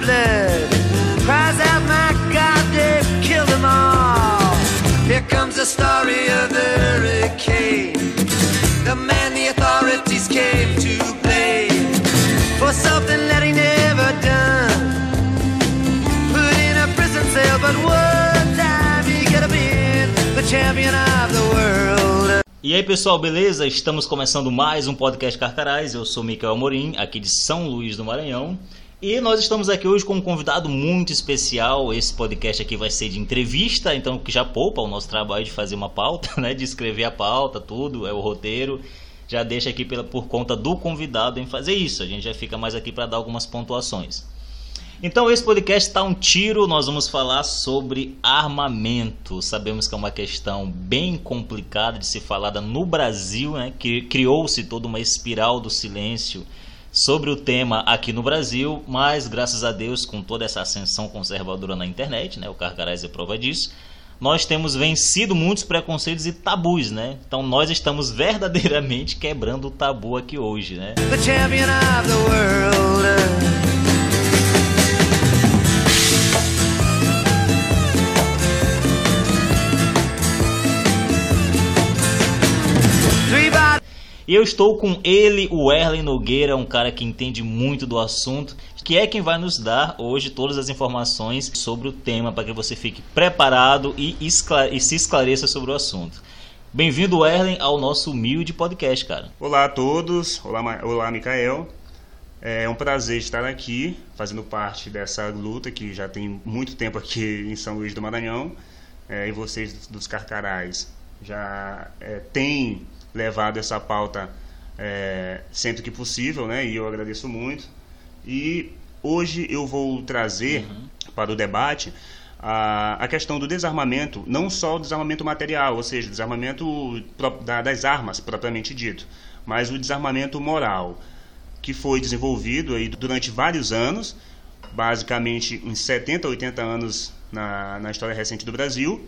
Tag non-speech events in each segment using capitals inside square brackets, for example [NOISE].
blood. Cries out, my God, they've killed them all. Here comes the story of the hurricane. The man the authorities came to blame for something that he never done. Put in a prison cell, but one time he could have been the champion of the world. E aí pessoal, beleza? Estamos começando mais um podcast Carcarás. Eu sou Micael Morim, aqui de São Luís do Maranhão. E nós estamos aqui hoje com um convidado muito especial. Esse podcast aqui vai ser de entrevista, então que já poupa o nosso trabalho de fazer uma pauta, [LAUGHS] né? De escrever a pauta, tudo, é o roteiro. Já deixa aqui pela, por conta do convidado em fazer isso. A gente já fica mais aqui para dar algumas pontuações. Então esse podcast está um tiro, nós vamos falar sobre armamento. Sabemos que é uma questão bem complicada de ser falada no Brasil, né? Que criou-se toda uma espiral do silêncio sobre o tema aqui no Brasil, mas graças a Deus, com toda essa ascensão conservadora na internet, né? O Carcarás é prova disso. Nós temos vencido muitos preconceitos e tabus, né? Então nós estamos verdadeiramente quebrando o tabu aqui hoje, né? The champion of the world. E eu estou com ele, o Erlen Nogueira, um cara que entende muito do assunto, que é quem vai nos dar hoje todas as informações sobre o tema para que você fique preparado e, e se esclareça sobre o assunto. Bem-vindo, Erlen, ao nosso humilde podcast, cara. Olá a todos, olá, Ma- olá Micael. É um prazer estar aqui, fazendo parte dessa luta que já tem muito tempo aqui em São Luís do Maranhão. É, e vocês dos Carcarás já é, têm levado essa pauta é, sempre que possível, né? E eu agradeço muito. E hoje eu vou trazer para o debate a, a questão do desarmamento, não só o desarmamento material, ou seja, o desarmamento da- das armas propriamente dito, mas o desarmamento moral, que foi desenvolvido aí durante vários anos, basicamente uns 70, 80 anos na, na história recente do Brasil,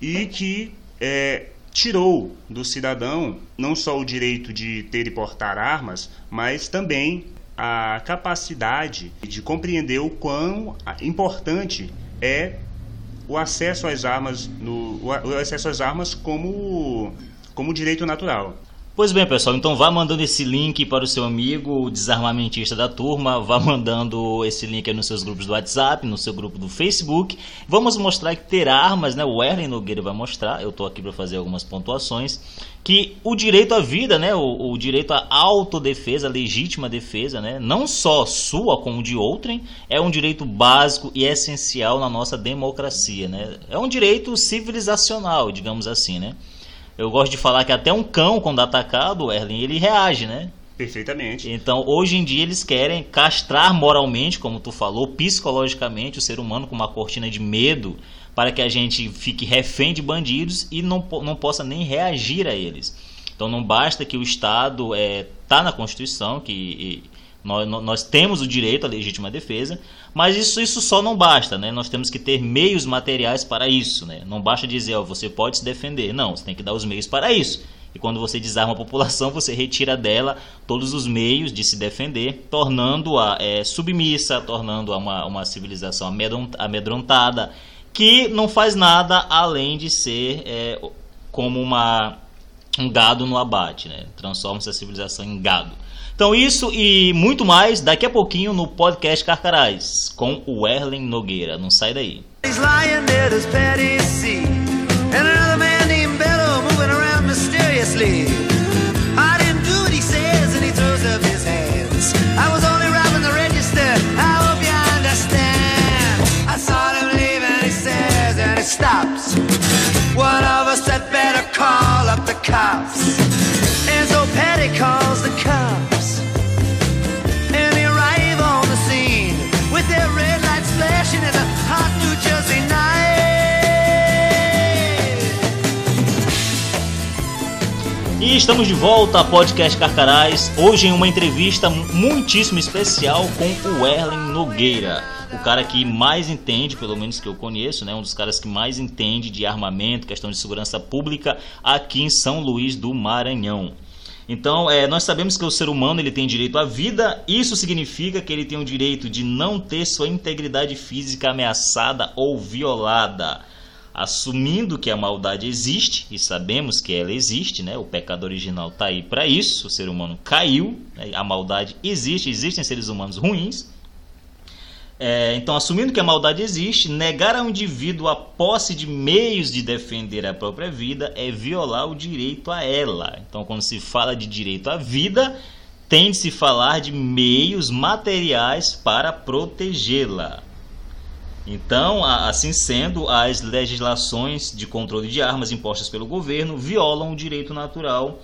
e que é, tirou do cidadão não só o direito de ter e portar armas, mas também a capacidade de compreender o quão importante é o acesso às armas, no, o acesso às armas como, como direito natural. Pois bem, pessoal, então vá mandando esse link para o seu amigo o desarmamentista da turma, vá mandando esse link nos seus grupos do WhatsApp, no seu grupo do Facebook. Vamos mostrar que ter armas, né? O Erlen Nogueira vai mostrar, eu estou aqui para fazer algumas pontuações, que o direito à vida, né? O, o direito à autodefesa, à legítima defesa, né? Não só sua como de outrem, é um direito básico e essencial na nossa democracia, né? É um direito civilizacional, digamos assim, né? Eu gosto de falar que até um cão, quando atacado, Erlen, ele reage, né? Perfeitamente. Então, hoje em dia, eles querem castrar moralmente, como tu falou, psicologicamente o ser humano com uma cortina de medo para que a gente fique refém de bandidos e não, não possa nem reagir a eles. Então, não basta que o Estado está na Constituição, que nós, nó- nós temos o direito à legítima defesa, mas isso, isso só não basta, né? Nós temos que ter meios materiais para isso, né? Não basta dizer, ó, você pode se defender. Não, você tem que dar os meios para isso. E quando você desarma a população, você retira dela todos os meios de se defender, tornando-a é, submissa, tornando-a uma, uma civilização amedron- amedrontada, que não faz nada além de ser é, como uma, um gado no abate, né? Transforma essa civilização em gado. Então isso e muito mais daqui a pouquinho no podcast Carcarás com o Erlen Nogueira. Não sai daí. He's lying petty sea. And another man named moving around mysteriously. I didn't do what he says, and he throws up his hands. I was only the register. I hope you understand. I saw him leave, and he says, and stops. One of us had better call up the cops. Estamos de volta a podcast Carcarás, hoje em uma entrevista muitíssimo especial com o Erlen Nogueira. O cara que mais entende, pelo menos que eu conheço, né? Um dos caras que mais entende de armamento, questão de segurança pública aqui em São Luís do Maranhão. Então, é, nós sabemos que o ser humano ele tem direito à vida, isso significa que ele tem o direito de não ter sua integridade física ameaçada ou violada. Assumindo que a maldade existe, e sabemos que ela existe, né? o pecado original está aí para isso, o ser humano caiu, né? a maldade existe, existem seres humanos ruins, é, então, assumindo que a maldade existe, negar ao indivíduo a posse de meios de defender a própria vida é violar o direito a ela. Então, quando se fala de direito à vida, tem de se falar de meios materiais para protegê-la. Então, assim sendo, as legislações de controle de armas impostas pelo governo violam o direito natural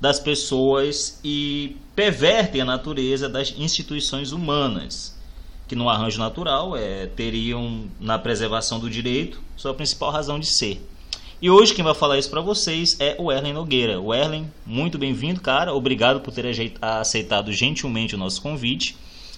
das pessoas e pervertem a natureza das instituições humanas que no arranjo natural é, teriam na preservação do direito sua principal razão de ser. E hoje quem vai falar isso para vocês é o Erlen Nogueira. O Erlen, muito bem-vindo, cara. Obrigado por ter aceitado gentilmente o nosso convite.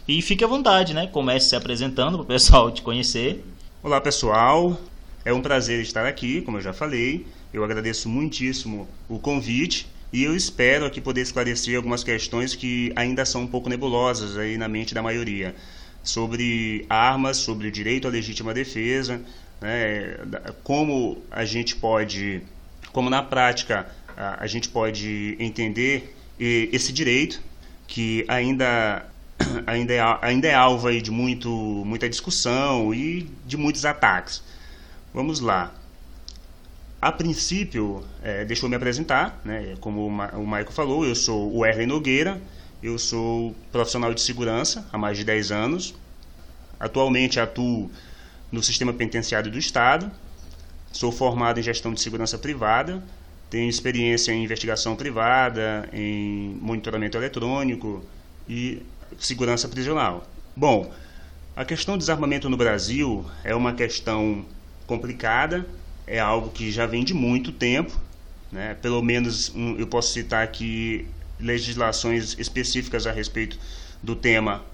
E fique à vontade, né? Comece se apresentando para o pessoal te conhecer. Olá, pessoal. É um prazer estar aqui, como eu já falei. Eu agradeço muitíssimo o convite e eu espero aqui poder esclarecer algumas questões que ainda são um pouco nebulosas aí na mente da maioria sobre armas, sobre o direito à legítima defesa, né, como a gente pode, como na prática a, a gente pode entender esse direito que ainda [COUGHS] ainda é, ainda é alvo aí de muito, muita discussão e de muitos ataques. Vamos lá. A princípio, é, deixa eu me apresentar, né? como o Maico falou, eu sou o Erlen Nogueira, eu sou profissional de segurança há mais de 10 anos. Atualmente atuo no sistema penitenciário do Estado. Sou formado em gestão de segurança privada. Tenho experiência em investigação privada, em monitoramento eletrônico e segurança prisional. Bom, a questão do desarmamento no Brasil é uma questão complicada, é algo que já vem de muito tempo. Né? Pelo menos um, eu posso citar aqui legislações específicas a respeito do tema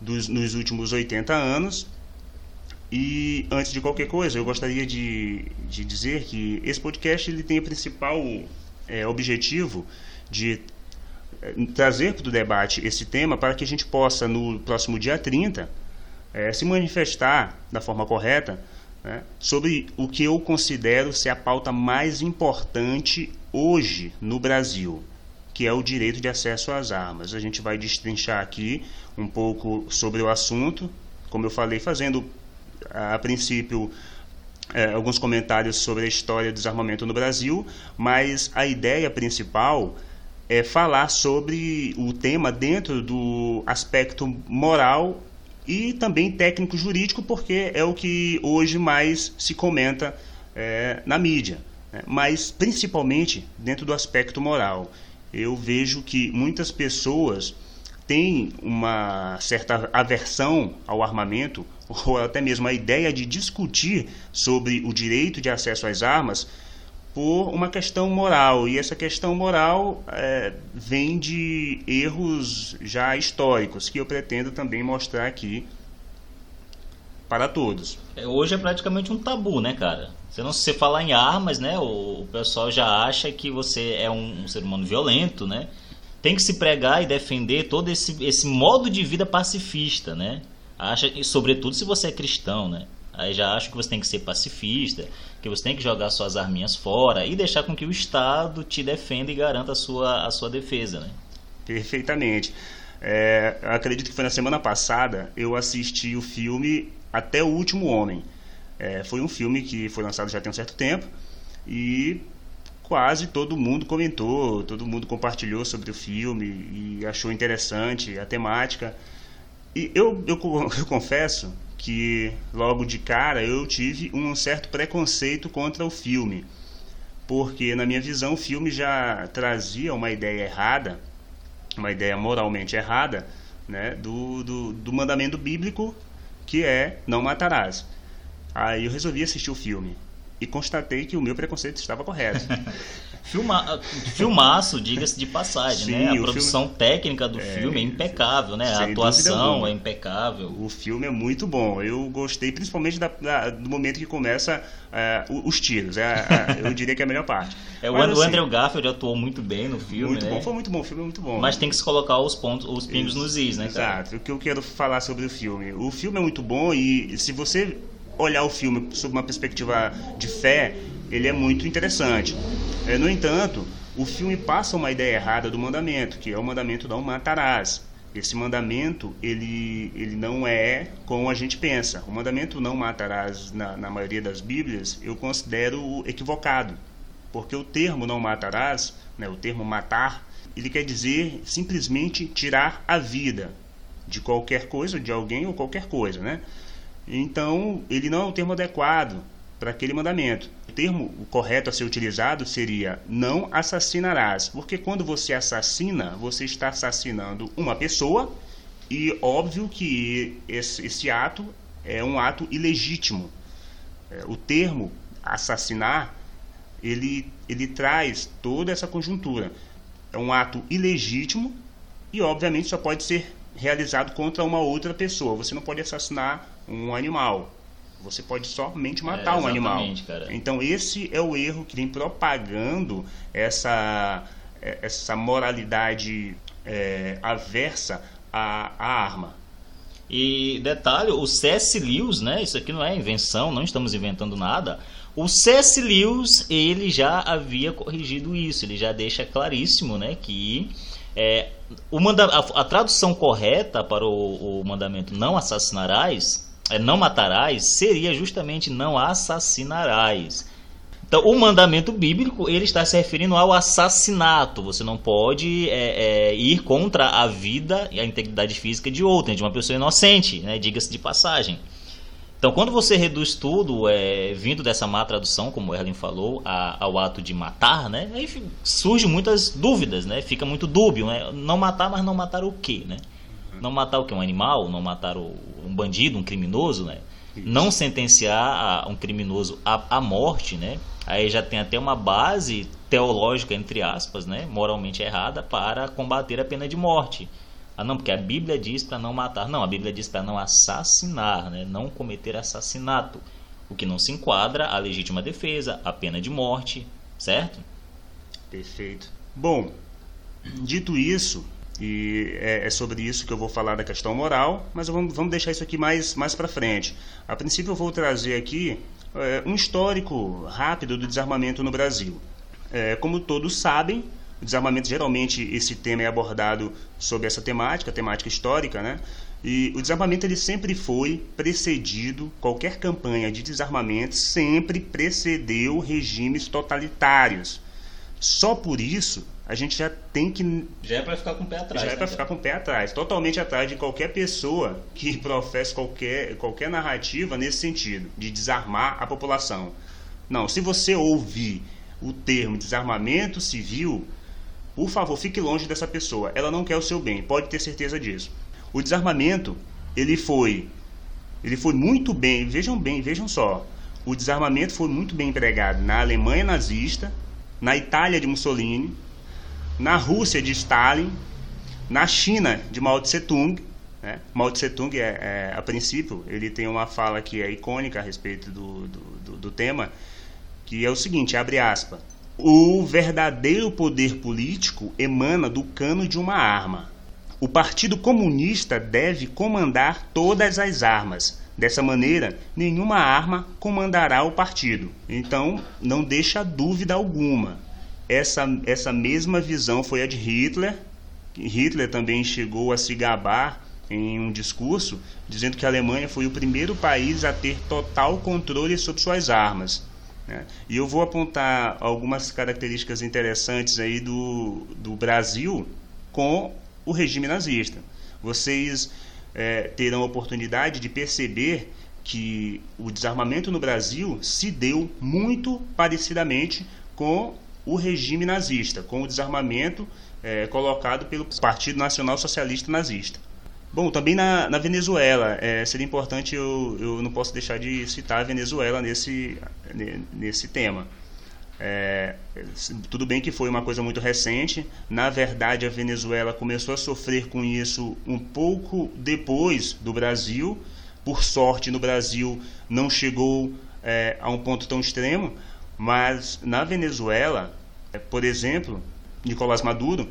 dos, nos últimos 80 anos. E antes de qualquer coisa, eu gostaria de, de dizer que esse podcast ele tem o principal é, objetivo de trazer para o debate esse tema para que a gente possa, no próximo dia 30, é, se manifestar da forma correta né, sobre o que eu considero ser a pauta mais importante hoje no Brasil que é o direito de acesso às armas. A gente vai destrinchar aqui um pouco sobre o assunto, como eu falei, fazendo a princípio é, alguns comentários sobre a história do desarmamento no Brasil, mas a ideia principal é falar sobre o tema dentro do aspecto moral e também técnico jurídico, porque é o que hoje mais se comenta é, na mídia, né? mas principalmente dentro do aspecto moral eu vejo que muitas pessoas têm uma certa aversão ao armamento [LAUGHS] ou até mesmo a ideia de discutir sobre o direito de acesso às armas por uma questão moral e essa questão moral é, vem de erros já históricos que eu pretendo também mostrar aqui para todos. É, hoje é praticamente um tabu, né, cara? Você não se falar em armas, né? O, pessoal já acha que você é um, um, ser humano violento, né? Tem que se pregar e defender todo esse, esse modo de vida pacifista, né? Acha, e sobretudo se você é cristão, né? Aí já acha que você tem que ser pacifista, que você tem que jogar suas arminhas fora e deixar com que o Estado te defenda e garanta a sua, a sua defesa, né? Perfeitamente. É, acredito que foi na semana passada eu assisti o filme Até o Último Homem é, foi um filme que foi lançado já tem um certo tempo e quase todo mundo comentou, todo mundo compartilhou sobre o filme e achou interessante a temática. E eu, eu, [LAUGHS] eu confesso que logo de cara eu tive um certo preconceito contra o filme, porque na minha visão o filme já trazia uma ideia errada, uma ideia moralmente errada, né, do, do, do mandamento bíblico que é não matarás. Aí eu resolvi assistir o filme e constatei que o meu preconceito estava correto. [LAUGHS] Filma, filmaço, diga-se de passagem, Sim, né? A produção filme- técnica do filme é impecável, né? A atuação é impecável. O filme é muito bom. Eu gostei principalmente da- da- do momento que começa o- os tiros. É, a- eu diria que é a melhor parte. É, o, Mas, o assim, Andrew Garfield atuou muito bem no filme, muito né? bom. Foi muito bom. O filme é muito bom. Mas tem que se colocar os pontos, os pingos nos is, né, cara? Exato. O que eu quero falar sobre o filme. O filme é muito bom e se você olhar o filme sob uma perspectiva de fé, ele é muito interessante. É, no entanto, o filme passa uma ideia errada do mandamento, que é o mandamento não matarás. Esse mandamento, ele, ele não é como a gente pensa. O mandamento não matarás, na, na maioria das Bíblias, eu considero equivocado. Porque o termo não matarás, né, o termo matar, ele quer dizer simplesmente tirar a vida de qualquer coisa, de alguém ou qualquer coisa, né? Então, ele não é um termo adequado para aquele mandamento. O termo correto a ser utilizado seria não assassinarás, porque quando você assassina, você está assassinando uma pessoa e óbvio que esse, esse ato é um ato ilegítimo. É, o termo assassinar ele, ele traz toda essa conjuntura. É um ato ilegítimo e, obviamente, só pode ser realizado contra uma outra pessoa. Você não pode assassinar um animal. Você pode somente matar É, um animal. cara. Então, esse é o erro que vem propagando essa, eh, essa moralidade eh, aversa à, à arma. E detalhe, o C.S. Lewis, né? Isso aqui não é invenção, não estamos inventando nada. O C.S. Lewis, ele já havia corrigido isso, ele já deixa claríssimo, né, que é, o manda a, a tradução correta para o, o mandamento não assassinarás, é, não matarás, seria justamente não assassinarás. Então, o mandamento bíblico ele está se referindo ao assassinato. Você não pode é, é, ir contra a vida e a integridade física de outrem, de uma pessoa inocente, né? diga-se de passagem. Então, quando você reduz tudo, é, vindo dessa má tradução, como Erlen falou, a- ao ato de matar, né? Aí surgem muitas dúvidas, né? Fica muito dúbio, né? Não matar, mas não matar o quê, né? Não matar o que? Um animal? Não matar o- um bandido, um criminoso, né? Não sentenciar a- um criminoso à, à morte, né? Aí já tem até uma base teológica, entre aspas, né? Moralmente errada para combater a pena de morte. Ah, não, porque a Bíblia diz para não matar. Não, a Bíblia diz para não assassinar, né? não cometer assassinato. O que não se enquadra à legítima defesa, à pena de morte, certo? Perfeito. Bom, dito isso, e é, é sobre isso que eu vou falar da questão moral, mas vamos, vamos deixar isso aqui mais, mais para frente. A princípio, eu vou trazer aqui é, um histórico rápido do desarmamento no Brasil. É, como todos sabem, o desarmamento, geralmente, esse tema é abordado sobre essa temática, temática histórica, né? E o desarmamento ele sempre foi precedido, qualquer campanha de desarmamento sempre precedeu regimes totalitários. Só por isso a gente já tem que Já é para ficar com o pé atrás. já é né, para cara? ficar com o pé atrás, totalmente atrás de qualquer pessoa que [LAUGHS] professe qualquer, qualquer narrativa nesse sentido, de desarmar a população. Não, se você ouvir o termo desarmamento civil, por favor, fique longe dessa pessoa. Ela não quer o seu bem, pode ter certeza disso. O desarmamento, ele foi ele foi muito bem, vejam bem, vejam só. O desarmamento foi muito bem empregado na Alemanha nazista, na Itália de Mussolini, na Rússia de Stalin, na China de Mao Tse Tung. Né? Mao Tse Tung, é, é, a princípio, ele tem uma fala que é icônica a respeito do, do, do, do tema, que é o seguinte, abre aspas, o verdadeiro poder político emana do cano de uma arma. O Partido Comunista deve comandar todas as armas. Dessa maneira, nenhuma arma comandará o partido. Então, não deixa dúvida alguma. Essa, essa mesma visão foi a de Hitler. Hitler também chegou a se gabar em um discurso dizendo que a Alemanha foi o primeiro país a ter total controle sobre suas armas. né? E eu vou apontar algumas características interessantes aí do, do Brasil com o regime nazista. Vocês é, terão a oportunidade de perceber que o desarmamento no Brasil se deu muito parecidamente com o regime nazista, com o desarmamento é, colocado pelo Partido Nacional Socialista Nazista. Bom, também na, na Venezuela, é, seria importante, eu, eu não posso deixar de citar a Venezuela nesse, nesse tema. É, tudo bem que foi uma coisa muito recente. Na verdade, a Venezuela começou a sofrer com isso um pouco depois do Brasil. Por sorte, no Brasil não chegou é, a um ponto tão extremo, mas na Venezuela, por exemplo, Nicolás Maduro,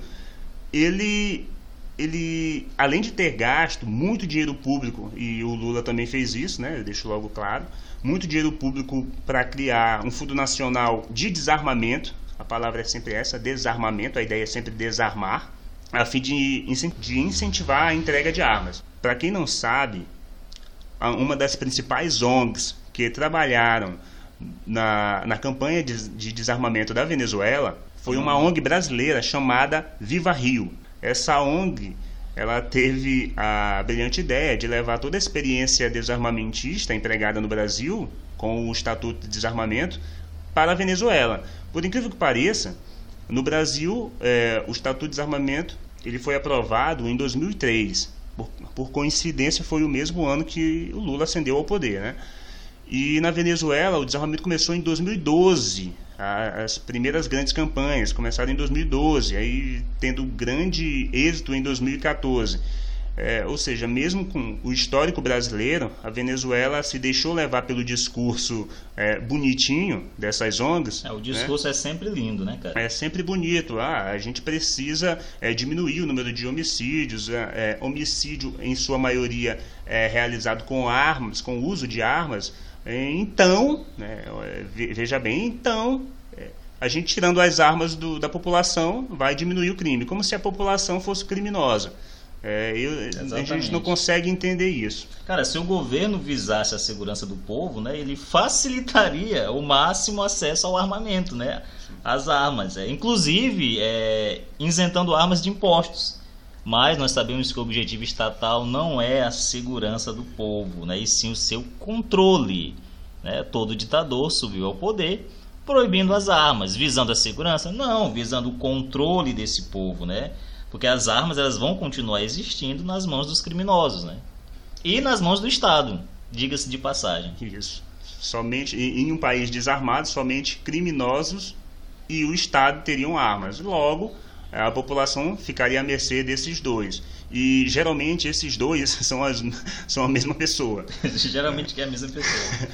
ele, ele, além de ter gasto muito dinheiro público, e o Lula também fez isso, né, eu deixo logo claro, muito dinheiro público para criar um fundo nacional de desarmamento, a palavra é sempre essa, desarmamento, a ideia é sempre desarmar, a fim de, de incentivar a entrega de armas. Para quem não sabe, uma das principais ONGs que trabalharam na, na campanha de, de desarmamento da Venezuela foi uma ONG brasileira chamada Viva Rio. Essa ONG ela teve a brilhante ideia de levar toda a experiência desarmamentista empregada no Brasil, com o Estatuto de Desarmamento, para a Venezuela. Por incrível que pareça, no Brasil, é, o Estatuto de Desarmamento ele foi aprovado em 2003. Por, por, coincidência, foi o mesmo ano que o Lula ascendeu ao poder. Né? E na Venezuela, o desarmamento começou em 2012 as primeiras grandes campanhas começaram em 2012, aí tendo grande êxito em 2014. É, ou seja, mesmo com o histórico brasileiro, a Venezuela se deixou levar pelo discurso é, bonitinho dessas ONGs. É, o discurso né? é sempre lindo, né, cara? É sempre bonito. Ah, a gente precisa é, diminuir o número de homicídios. É, é, homicídio, em sua maioria, é realizado com armas, com o uso de armas. Então, né, veja bem, então a gente tirando as armas do, da população vai diminuir o crime, como se a população fosse criminosa. É, eu, a gente não consegue entender isso. Cara, se o governo visasse a segurança do povo, né, ele facilitaria o máximo acesso ao armamento, né, às armas, é, inclusive é, isentando armas de impostos. Mas nós sabemos que o objetivo estatal não é a segurança do povo, né, e sim o seu controle. Né? Todo ditador subiu ao poder proibindo as armas, visando a segurança? Não, visando o controle desse povo, né? Porque as armas elas vão continuar existindo nas mãos dos criminosos, né? E nas mãos do Estado, diga-se de passagem. Isso. Somente em um país desarmado, somente criminosos e o Estado teriam armas. Logo, a população ficaria à mercê desses dois. E geralmente esses dois [LAUGHS] são, as, são a mesma pessoa. [LAUGHS] geralmente é a mesma pessoa.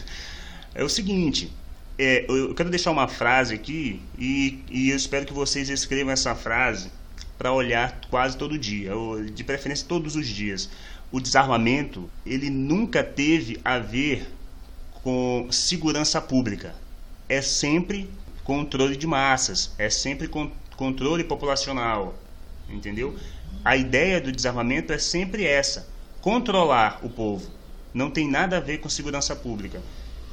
É o seguinte, é, eu quero deixar uma frase aqui e, e eu espero que vocês escrevam essa frase para olhar quase todo dia, ou de preferência todos os dias. O desarmamento ele nunca teve a ver com segurança pública. É sempre controle de massas, é sempre con controle populacional, entendeu? A ideia do desarmamento é sempre essa: controlar o povo. Não tem nada a ver com segurança pública.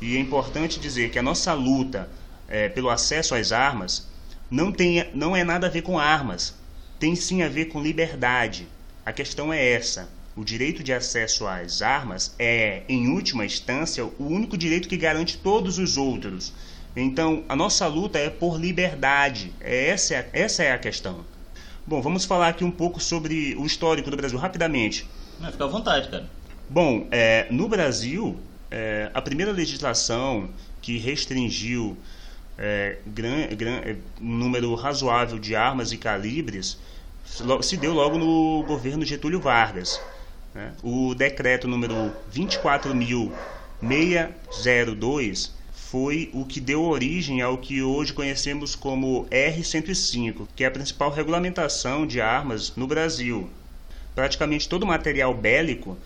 E é importante dizer que a nossa luta é, pelo acesso às armas não, tem, não é nada a ver com armas, tem sim a ver com liberdade. A questão é essa. O direito de acesso às armas é, em última instância, o único direito que garante todos os outros. Então, a nossa luta é por liberdade. É essa, essa é a questão. Bom, vamos falar aqui um pouco sobre o histórico do Brasil, rapidamente. fica à vontade, cara. Bom, é, no Brasil, é, a primeira legislação que restringiu é, gran, gran, é, um número razoável de armas e calibres se deu logo no governo Getúlio Vargas. Né? O decreto número 24.602 foi o que deu origem ao que hoje conhecemos como R-105, que é a principal regulamentação de armas no Brasil. Praticamente todo material bélico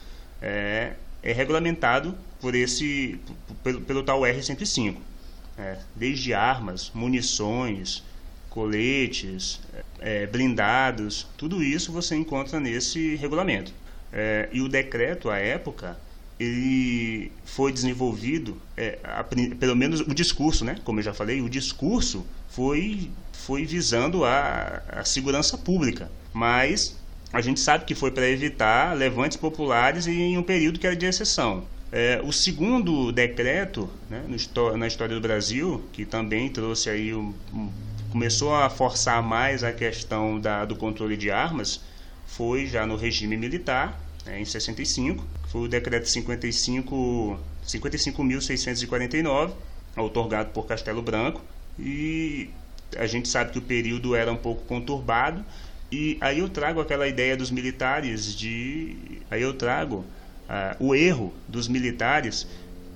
é, é regulamentado por esse pelo, pelo tal R105, é, desde armas, munições, coletes, é, blindados, tudo isso você encontra nesse regulamento. É, e o decreto, à época, ele foi desenvolvido, é, a, pelo menos o discurso, né? como eu já falei, o discurso foi, foi visando a, a segurança pública, mas a gente sabe que foi para evitar levantes populares em um período que era de exceção. É, o segundo decreto né, no, na história do Brasil, que também trouxe aí um, um, começou a forçar mais a questão da, do controle de armas, foi já no regime militar, né, em 65, foi o decreto 55 55.649, otorgado por Castelo Branco, e a gente sabe que o período era um pouco conturbado e aí eu trago aquela ideia dos militares de aí eu trago uh, o erro dos militares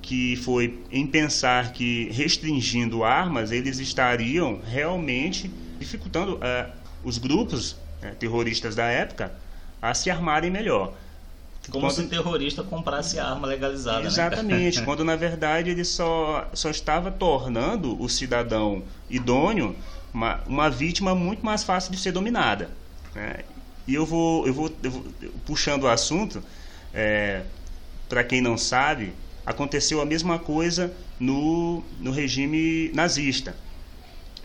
que foi em pensar que restringindo armas eles estariam realmente dificultando uh, os grupos uh, terroristas da época a se armarem melhor. Como quando... se um terrorista comprasse arma legalizada. Né? Exatamente, né? [LAUGHS] quando na verdade ele só, só estava tornando o cidadão idôneo uma, uma vítima muito mais fácil de ser dominada. Né? E eu vou, eu vou, eu vou puxando o assunto, é, para quem não sabe, aconteceu a mesma coisa no, no regime nazista.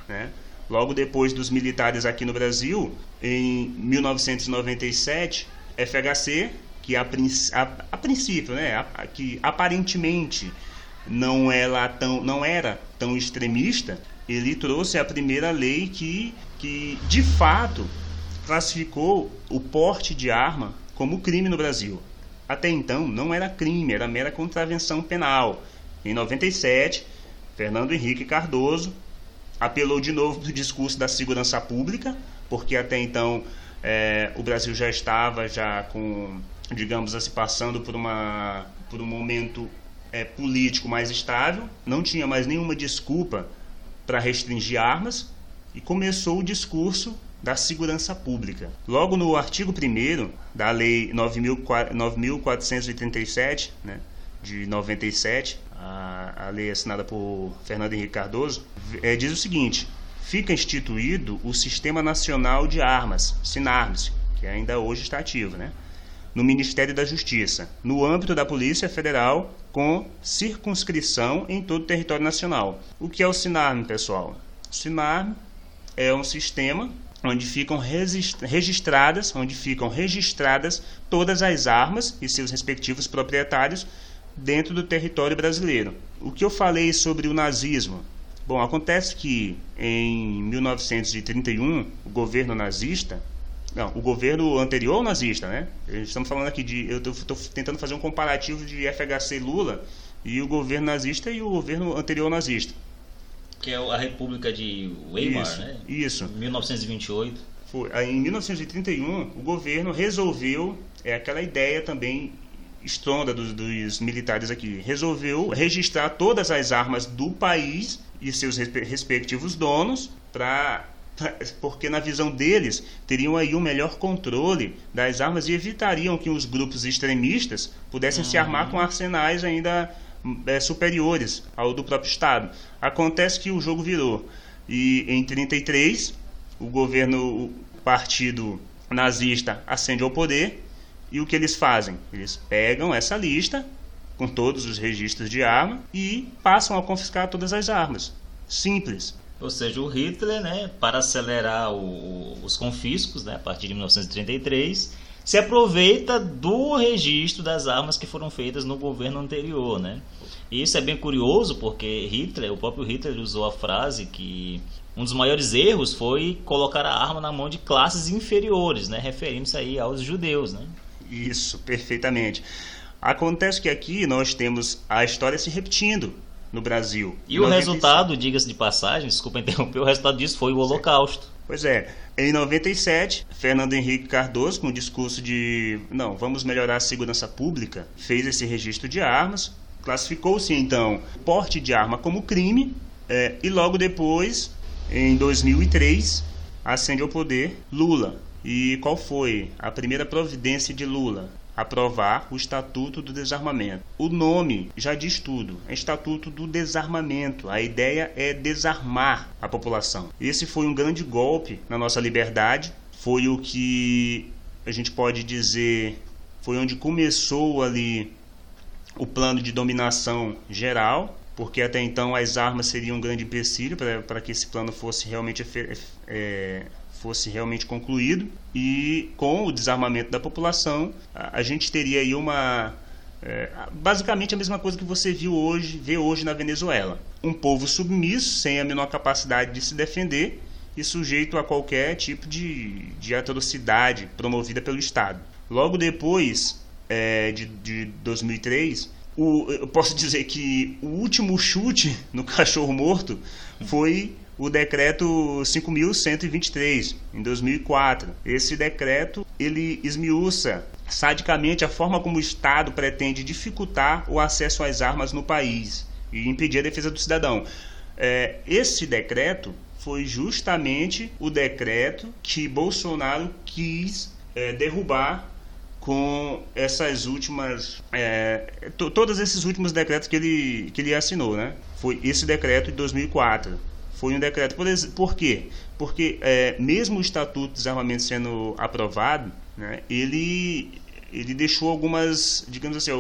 Né? Logo depois dos militares aqui no Brasil, em 1997, FHC, que a, a, a princípio, né, a, que aparentemente não era, tão, não era tão extremista, ele trouxe a primeira lei que, que de fato classificou o porte de arma como crime no Brasil. Até então não era crime, era mera contravenção penal. Em 97, Fernando Henrique Cardoso apelou de novo para o discurso da segurança pública, porque até então é, o Brasil já estava já com, digamos assim, passando por, uma, por um momento é, político mais estável, não tinha mais nenhuma desculpa para restringir armas e começou o discurso da segurança pública. Logo no artigo 1 da Lei 9.487, né, de 97, a, a lei assinada por Fernando Henrique Cardoso, é, diz o seguinte: fica instituído o Sistema Nacional de Armas, SINARMS, que ainda hoje está ativo, né? No Ministério da Justiça, no âmbito da Polícia Federal, com circunscrição em todo o território nacional. O que é o SINARM, pessoal? O SINARM é um sistema onde ficam registradas, onde ficam registradas todas as armas e seus respectivos proprietários dentro do território brasileiro. O que eu falei sobre o nazismo? Bom, acontece que em 1931 o governo nazista não, o governo anterior ao nazista, né? Estamos falando aqui de. Eu estou tentando fazer um comparativo de FHC Lula e o governo nazista e o governo anterior nazista. Que é a República de Weimar, isso, né? Isso. 1928. Foi. Em 1931, o governo resolveu, é aquela ideia também estronda dos, dos militares aqui, resolveu registrar todas as armas do país e seus respectivos donos para porque na visão deles teriam aí um melhor controle das armas e evitariam que os grupos extremistas pudessem uhum. se armar com arsenais ainda é, superiores ao do próprio Estado. Acontece que o jogo virou e em 33 o governo, o partido nazista ascende ao poder e o que eles fazem? Eles pegam essa lista com todos os registros de arma e passam a confiscar todas as armas. Simples. Ou seja, o Hitler, né, para acelerar o, os confiscos, né, a partir de 1933, se aproveita do registro das armas que foram feitas no governo anterior, né? E isso é bem curioso porque Hitler, o próprio Hitler usou a frase que um dos maiores erros foi colocar a arma na mão de classes inferiores, né, referindo-se aí aos judeus, né? Isso, perfeitamente. Acontece que aqui nós temos a história se repetindo no Brasil. E o resultado, diga-se de passagem, desculpa interromper, o resultado disso foi o Holocausto. Pois é. Em 97, Fernando Henrique Cardoso, com o discurso de não, vamos melhorar a segurança pública, fez esse registro de armas, classificou-se então porte de arma como crime, é, e logo depois, em 2003, ascende ao poder Lula. E qual foi a primeira providência de Lula? Aprovar o Estatuto do Desarmamento. O nome já diz tudo, é Estatuto do Desarmamento. A ideia é desarmar a população. Esse foi um grande golpe na nossa liberdade, foi o que a gente pode dizer foi onde começou ali o plano de dominação geral, porque até então as armas seriam um grande empecilho para que esse plano fosse realmente é, fosse realmente concluído e com o desarmamento da população a, a gente teria aí uma é, basicamente a mesma coisa que você viu hoje vê hoje na Venezuela. Um povo submisso sem a menor capacidade de se defender e sujeito a qualquer tipo de, de atrocidade promovida pelo Estado. Logo depois é, de, de 2003 o, eu posso [LAUGHS] dizer que o último chute no cachorro morto foi o decreto 5123 em 2004. Esse decreto ele esmiuça sadicamente a forma como o Estado pretende dificultar o acesso às armas no país e impedir a defesa do cidadão. É, esse decreto foi justamente o decreto que Bolsonaro quis é, derrubar com essas últimas é, todos esses últimos decretos que ele que ele assinou, né? Foi esse decreto de 2004. Foi um decreto por, por quê? Porque é, mesmo o estatuto de desarmamento sendo aprovado, né, ele ele deixou algumas, digamos assim,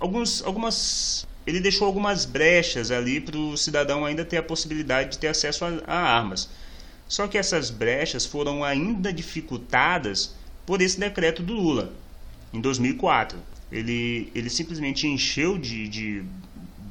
alguns, algumas ele deixou algumas brechas ali para o cidadão ainda ter a possibilidade de ter acesso a, a armas. Só que essas brechas foram ainda dificultadas por esse decreto do Lula em 2004. Ele, ele simplesmente encheu de, de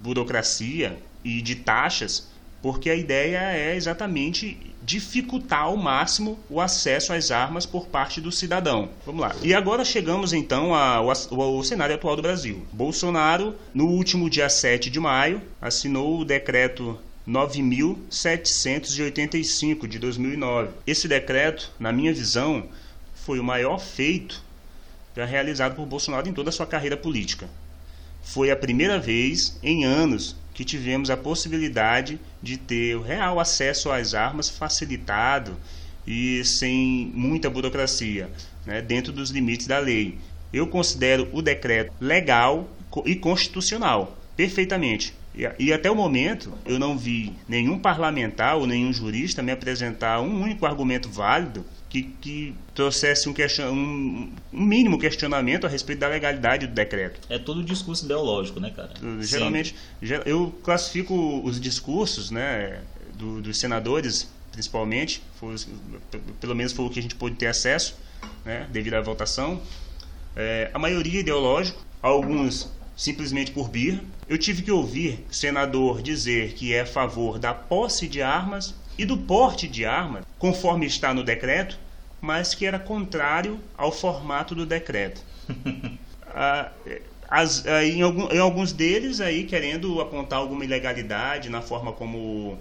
burocracia e de taxas, porque a ideia é exatamente dificultar ao máximo o acesso às armas por parte do cidadão. Vamos lá. E agora chegamos então ao, ao, cenário atual do Brasil. Bolsonaro, no último dia 7 de maio, assinou o decreto 9.785 de 2009. Esse decreto, na minha visão, foi o maior feito já realizado por Bolsonaro em toda a sua carreira política. Foi a primeira vez em anos que tivemos a possibilidade de ter o real acesso às armas facilitado e sem muita burocracia, né, dentro dos limites da lei. Eu considero o decreto legal e constitucional, perfeitamente. E, e, até o momento eu não vi nenhum parlamentar ou nenhum jurista me apresentar um único argumento válido que, que trouxesse um, question, um, um, mínimo questionamento a respeito da legalidade do decreto. É todo discurso ideológico, né, cara? Geralmente, eu classifico os discursos né, do, dos senadores, principalmente, foi, pelo menos foi o que a gente pôde ter acesso, né, devido à votação. É, a maioria ideológico, alguns simplesmente por birra. Eu tive que ouvir senador dizer que é a favor da posse de armas e do porte de arma, conforme está no decreto, mas que era contrário ao formato do decreto. [LAUGHS] ah, as, ah, em, algum, em, alguns deles aí querendo apontar alguma ilegalidade na forma como,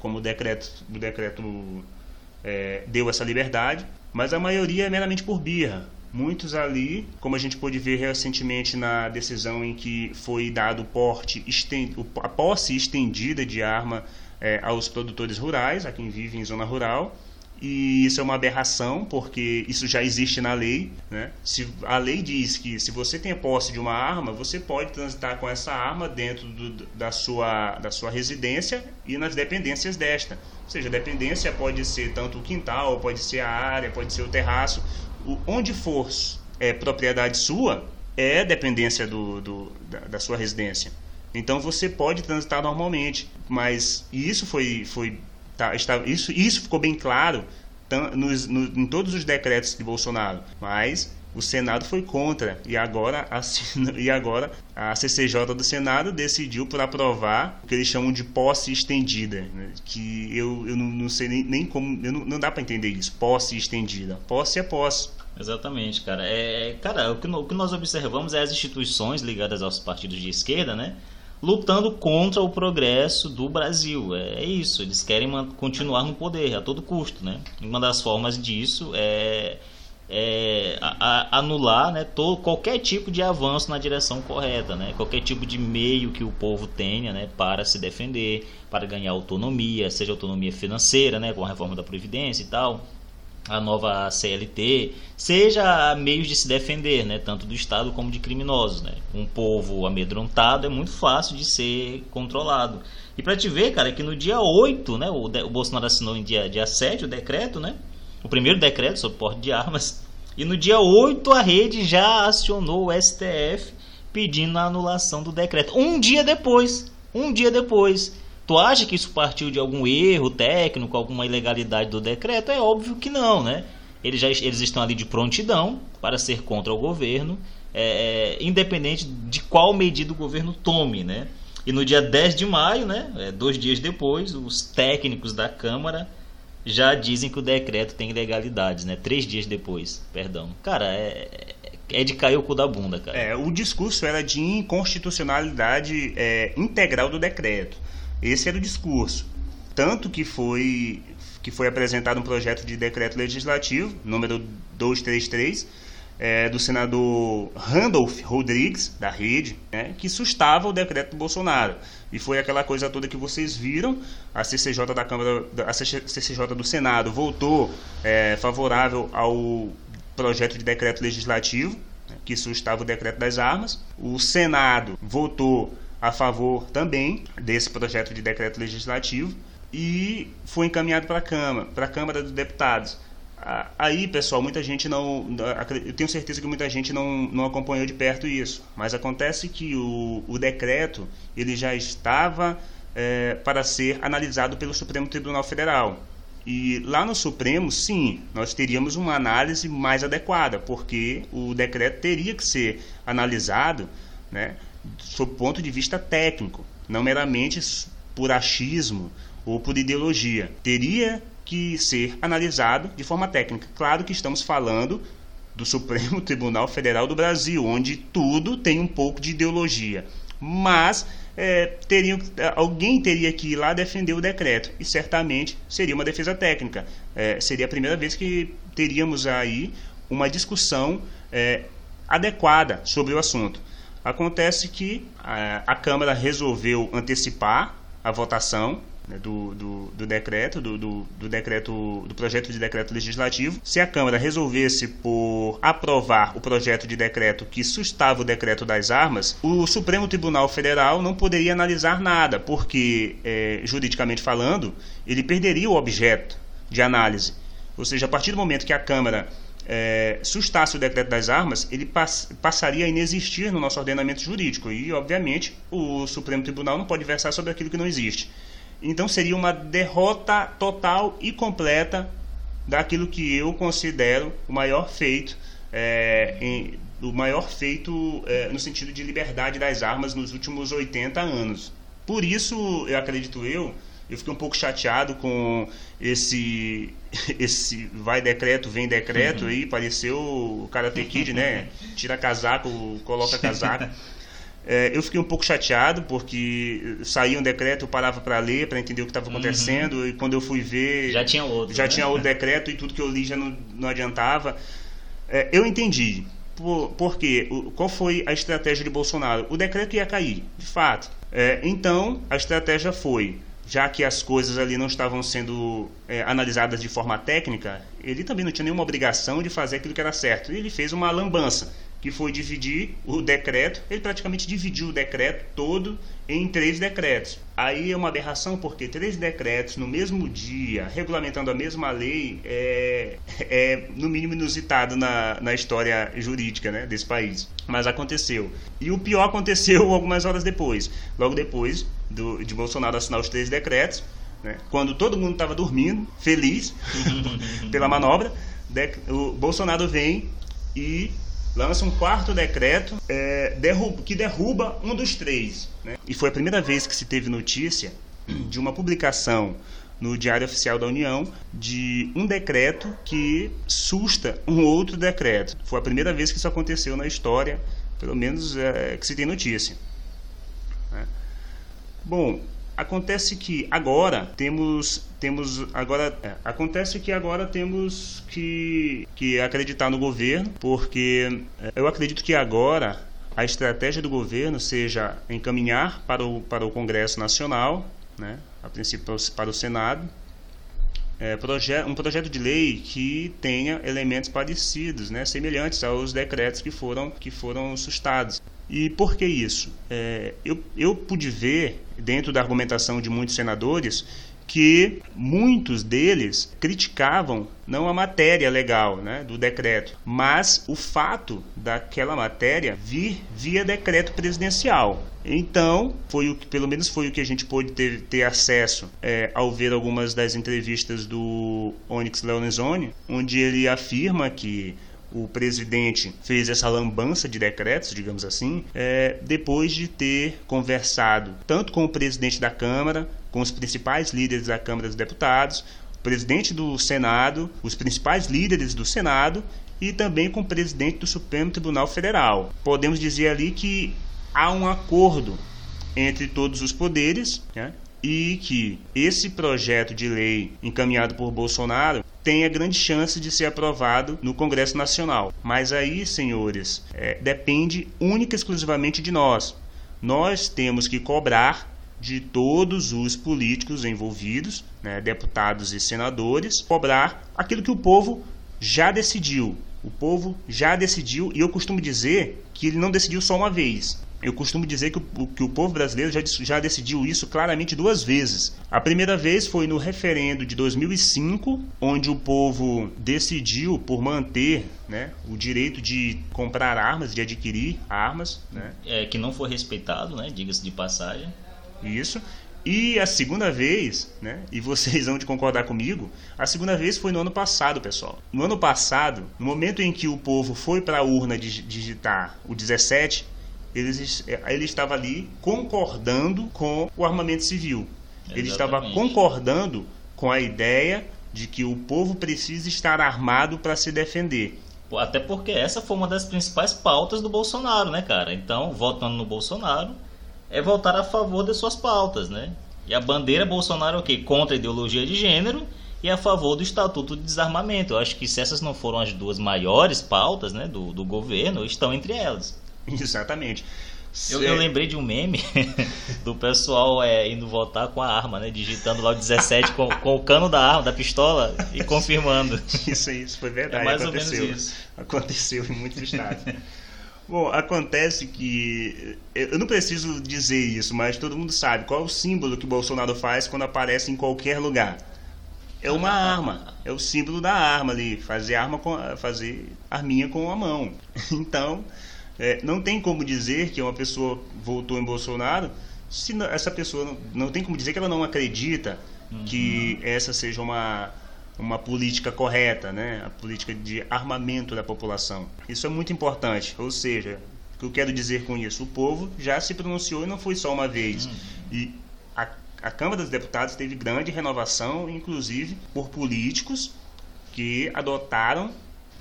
como o decreto, o decreto é, deu essa liberdade, mas a maioria é meramente por birra. Muitos ali, como a gente pôde ver recentemente na decisão em que foi dado o porte, a posse estendida de arma é, aos produtores rurais, a quem vive em zona rural. E isso é uma aberração, porque isso já existe na lei. Né? Se a lei diz que se você tem posse de uma arma, você pode transitar com essa arma dentro do, da, sua, da sua residência e nas dependências desta. Ou seja, a dependência pode ser tanto o quintal, pode ser a área, pode ser o terraço. O, onde for é, propriedade sua, é dependência do, do da, da sua residência. Então você pode transitar normalmente, mas isso foi, foi tá, está, isso, isso ficou bem claro nos, no, em todos os decretos de Bolsonaro, mas o Senado foi contra e agora a, [LAUGHS] e agora a CCJ do Senado decidiu por aprovar o que eles chamam de posse estendida, né? que eu, eu não, não sei nem, nem como, não, não dá para entender isso, posse estendida, posse é posse. Exatamente, cara. É, cara, o que, o que nós observamos é as instituições ligadas aos partidos de esquerda, né? Lutando contra o progresso do Brasil. É, é isso, eles querem continuar no poder a todo custo. Né? Uma das formas disso é, é a, a anular né, todo, qualquer tipo de avanço na direção correta, né? qualquer tipo de meio que o povo tenha né, para se defender, para ganhar autonomia, seja autonomia financeira, né, com a reforma da Previdência e tal a nova CLT, seja meios de se defender, né, tanto do Estado como de criminosos. Né? Um povo amedrontado é muito fácil de ser controlado. E para te ver, cara, que no dia 8, né, o, o Bolsonaro assinou em dia, dia 7 o decreto, né, o primeiro decreto sobre porte de armas, e no dia 8 a rede já acionou o STF pedindo a anulação do decreto. Um dia depois, um dia depois. Tu acha que isso partiu de algum erro técnico, alguma ilegalidade do decreto? É óbvio que não, né? Eles, já, eles estão ali de prontidão para ser contra o governo, é, é, independente de qual medida o governo tome, né? E no dia 10 de maio, né, é, dois dias depois, os técnicos da Câmara já dizem que o decreto tem ilegalidades, né? Três dias depois, perdão. Cara, é, é de cair o cu da bunda, cara. É, o discurso era de inconstitucionalidade é, integral do decreto. Esse era o discurso. tanto que foi que foi apresentado um projeto de decreto legislativo número 233 é, do senador Randolph Rodrigues, da Rede, né, que sustava o decreto do Bolsonaro. E foi aquela coisa toda que vocês viram. A CCJ da Câmara, a CCJ do Senado votou é, favorável ao projeto de decreto legislativo né, que sustava o decreto das armas. O Senado votou a favor também desse projeto de decreto legislativo e foi encaminhado para a Câmara, para a Câmara dos Deputados. Aí, pessoal, muita gente não. Eu tenho certeza que muita gente não, não acompanhou de perto isso. Mas acontece que o, o decreto ele já estava é, para ser analisado pelo Supremo Tribunal Federal. E lá no Supremo, sim, nós teríamos uma análise mais adequada, porque o decreto teria que ser analisado né, sob ponto de vista técnico, não meramente por achismo ou por ideologia. Teria que ser analisado de forma técnica. Claro que estamos falando do Supremo [LAUGHS] Tribunal Federal do Brasil, onde tudo tem um pouco de ideologia. Mas é, teriam, alguém teria que ir lá defender o decreto e certamente seria uma defesa técnica. É, seria a primeira vez que teríamos aí uma discussão é, adequada sobre o assunto. Acontece que a, a Câmara resolveu antecipar a votação né, do, do, do, decreto, do, do, do, decreto, do projeto de decreto legislativo. Se a Câmara resolvesse por aprovar o projeto de decreto que sustava o decreto das armas, o Supremo Tribunal Federal não poderia analisar nada, porque, é, juridicamente falando, ele perderia o objeto de análise. Ou seja, a partir do momento que a Câmara é, sustasse o decreto das armas, ele pass passaria a inexistir no nosso ordenamento jurídico. E, obviamente, o Supremo Tribunal não pode versar sobre aquilo que não existe. Então seria uma derrota total e completa daquilo que eu considero o maior feito, é, em, o maior feito é, no sentido de liberdade das armas nos últimos 80 anos. Por isso, eu acredito eu, eu fiquei um pouco chateado com esse [LAUGHS] esse vai decreto, vem decreto uhum. aí, pareceu o Karate Kid, né? Tira casaco, coloca casaco. É, eu fiquei um pouco chateado porque saía um decreto, eu parava para ler, para entender o que estava uhum. acontecendo uhum. e quando eu fui ver já tinha outro, já né? tinha outro decreto e tudo que eu li já não, não adiantava. É, eu entendi. Por, por quê? O, qual foi a estratégia de Bolsonaro? O decreto ia cair, de fato. É, então a estratégia foi já que as coisas ali não estavam sendo é, analisadas de forma técnica, ele também não tinha nenhuma obrigação de fazer aquilo que era certo. Ele fez uma lambança que foi dividir o decreto. Ele praticamente dividiu o decreto todo em três decretos. Aí é uma aberração, porque três decretos no mesmo dia, regulamentando a mesma lei, é, é no mínimo inusitado na, na história jurídica né, desse país. Mas aconteceu. E o pior aconteceu [LAUGHS] algumas horas depois. Logo depois do, de Bolsonaro assinar os três decretos, né, quando todo mundo estava dormindo, feliz [LAUGHS] pela manobra, o Bolsonaro vem e lança um quarto decreto é, derruba, que derruba um dos três. Né? E foi a primeira vez que se teve notícia de uma publicação no Diário Oficial da União de um decreto que susta um outro decreto. Foi a primeira vez que isso aconteceu na história, pelo menos é, que se tem notícia. Né? Bom, Acontece que agora temos temos agora é, acontece que agora temos que que acreditar no governo, porque é, eu acredito que agora a estratégia do governo seja encaminhar para o para o Congresso Nacional, né, a princípio para o Senado, é, proje um projeto de lei que tenha elementos parecidos, né, semelhantes aos decretos que foram que foram sustados. E por que isso? É, eu, eu pude ver, dentro da argumentação de muitos senadores, que muitos deles criticavam não a matéria legal né, do decreto, mas o fato daquela matéria vir via decreto presidencial. Então, foi o que, pelo menos foi o que a gente pôde ter, ter acesso é, ao ver algumas das entrevistas do Onyx Leonezoni, onde ele afirma que o presidente fez essa lambança de decretos, digamos assim, é, depois de ter conversado tanto com o presidente da Câmara, com os principais líderes da Câmara dos Deputados, o presidente do Senado, os principais líderes do Senado e também com o presidente do Supremo Tribunal Federal. Podemos dizer ali que há um acordo entre todos os poderes né, e que esse projeto de lei encaminhado por Bolsonaro tenha grande chance de ser aprovado no Congresso Nacional. Mas aí, senhores, é, depende única e exclusivamente de nós. Nós temos que cobrar de todos os políticos envolvidos, né, deputados e senadores, cobrar aquilo que o povo já decidiu. O povo já decidiu, e eu costumo dizer que ele não decidiu só uma vez. Eu costumo dizer que o, que o povo brasileiro já, já decidiu isso claramente duas vezes. A primeira vez foi no referendo de 2005, onde o povo decidiu por manter né, o direito de comprar armas, de adquirir armas. Né? É, que não foi respeitado, né, diga-se de passagem. Isso. E a segunda vez, né, e vocês vão de concordar comigo, a segunda vez foi no ano passado, pessoal. No ano passado, no momento em que o povo foi para a urna digitar o 17, eles, ele estava ali concordando com o armamento civil. Exatamente. Ele estava concordando com a ideia de que o povo precisa estar armado para se defender. Até porque essa foi uma das principais pautas do Bolsonaro, né, cara? Então, votando no Bolsonaro, é votar a favor das suas pautas, né? E a bandeira Bolsonaro é o quê? Contra a ideologia de gênero e a favor do Estatuto de Desarmamento. Eu acho que se essas não foram as duas maiores pautas né, do, do governo, estão entre elas. [LAUGHS] Exatamente. Eu, eu, lembrei de um meme [LAUGHS] do pessoal é, indo votar com a arma, né? Digitando lá o 17 com, com o cano da arma, da pistola e confirmando. [LAUGHS] Isso, isso foi verdade. É mais aconteceu. ou menos isso. Aconteceu em muitos estados. Bom, acontece que eu não preciso dizer isso, mas todo mundo sabe qual é o símbolo que Bolsonaro faz quando aparece em qualquer lugar. É uma arma, é o símbolo da arma ali, fazer arma com, fazer arminha com a mão. Então, é, não tem como dizer que uma pessoa votou em Bolsonaro se essa pessoa não, não tem como dizer que ela não acredita uhum. que essa seja uma uma política correta, né? a política de armamento da população. Isso é muito importante. Ou seja, o que eu quero dizer com isso? O povo já se pronunciou e não foi só uma vez. Uhum. E a, a Câmara dos Deputados teve grande renovação, inclusive por políticos que adotaram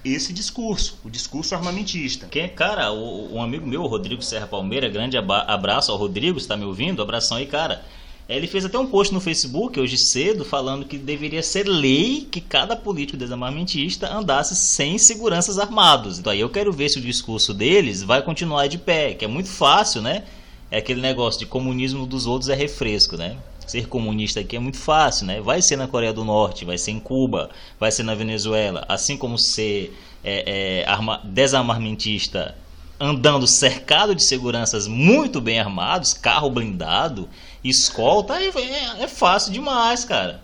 esse discurso, o discurso armamentista. Quem, cara, o, um amigo meu, Rodrigo Serra Palmeira, grande abraço ao Rodrigo, está me ouvindo? Abração aí, cara. Ele fez até um post no Facebook hoje cedo falando que deveria ser lei que cada político desarmamentista andasse sem seguranças armados. Então aí eu quero ver se o discurso deles vai continuar de pé, que é muito fácil, né? É aquele negócio de comunismo dos outros é refresco, né? Ser comunista aqui é muito fácil, né? Vai ser na Coreia do Norte, vai ser em Cuba, vai ser na Venezuela, assim como ser é, é, arma, desarmamentista andando cercado de seguranças muito bem armados, carro blindado, escolta, é, é, fácil demais, cara.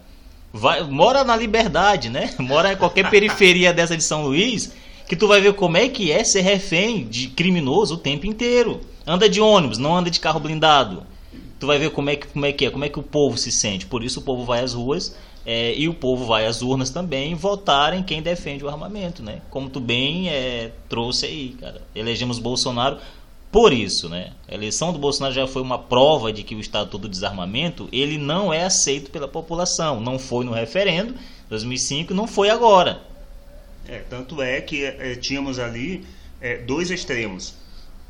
Vai, mora na Liberdade, né? [LAUGHS] Mora em qualquer periferia dessa de São Luís, que tu vai ver como é que é ser refém de criminoso o tempo inteiro. Anda de ônibus, não anda de carro blindado. Tu vai ver como é que, como é, que é, como é que o povo se sente. Por isso o povo vai às ruas é, e o povo vai às urnas também votar em quem defende o armamento, né? Como tu bem é, trouxe aí, cara. Elegemos Bolsonaro por isso, né? A eleição do Bolsonaro já foi uma prova de que o Estatuto do Desarmamento ele não é aceito pela população. Não foi no referendo 2005, não foi agora. É, tanto é que é, tínhamos ali é, dois extremos.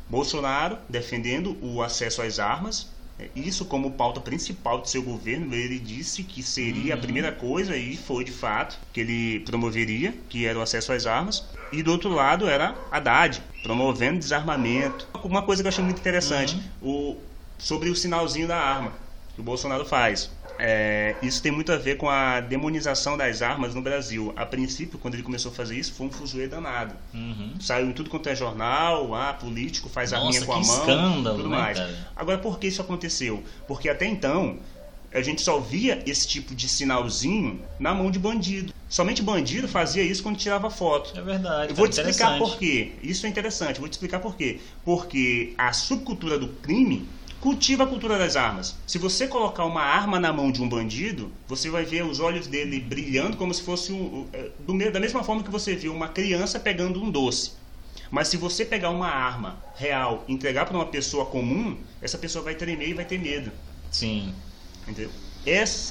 Bolsonaro defendendo o acesso às armas isso como pauta principal de seu governo, ele disse que seria uhum. a primeira coisa e foi de fato que ele promoveria, que era o acesso às armas. E do outro lado era Haddad, promovendo desarmamento. Uma coisa que eu achei muito interessante, uhum. o, sobre o sinalzinho da arma que o Bolsonaro faz. É, isso tem muito a ver com a demonização das armas no Brasil. A princípio, quando ele começou a fazer isso, foi um fuzuê danado. Uhum. Saiu em tudo quanto é jornal, ah, político faz Nossa, arminha com a mão, escândalo, tudo né, mais. Cara? Agora, por que isso aconteceu? Porque até então a gente só via esse tipo de sinalzinho na mão de bandido. Somente bandido fazia isso quando tirava foto. É verdade. Eu vou te explicar por quê. Isso é interessante. Vou te explicar por quê. Porque a subcultura do crime cultiva a cultura das armas. Se você colocar uma arma na mão de um bandido, você vai ver os olhos dele brilhando como se fosse um, é, do, da mesma forma que você viu uma criança pegando um doce. Mas se você pegar uma arma real entregar para uma pessoa comum, essa pessoa vai tremer e vai ter medo. Sim. Entendeu?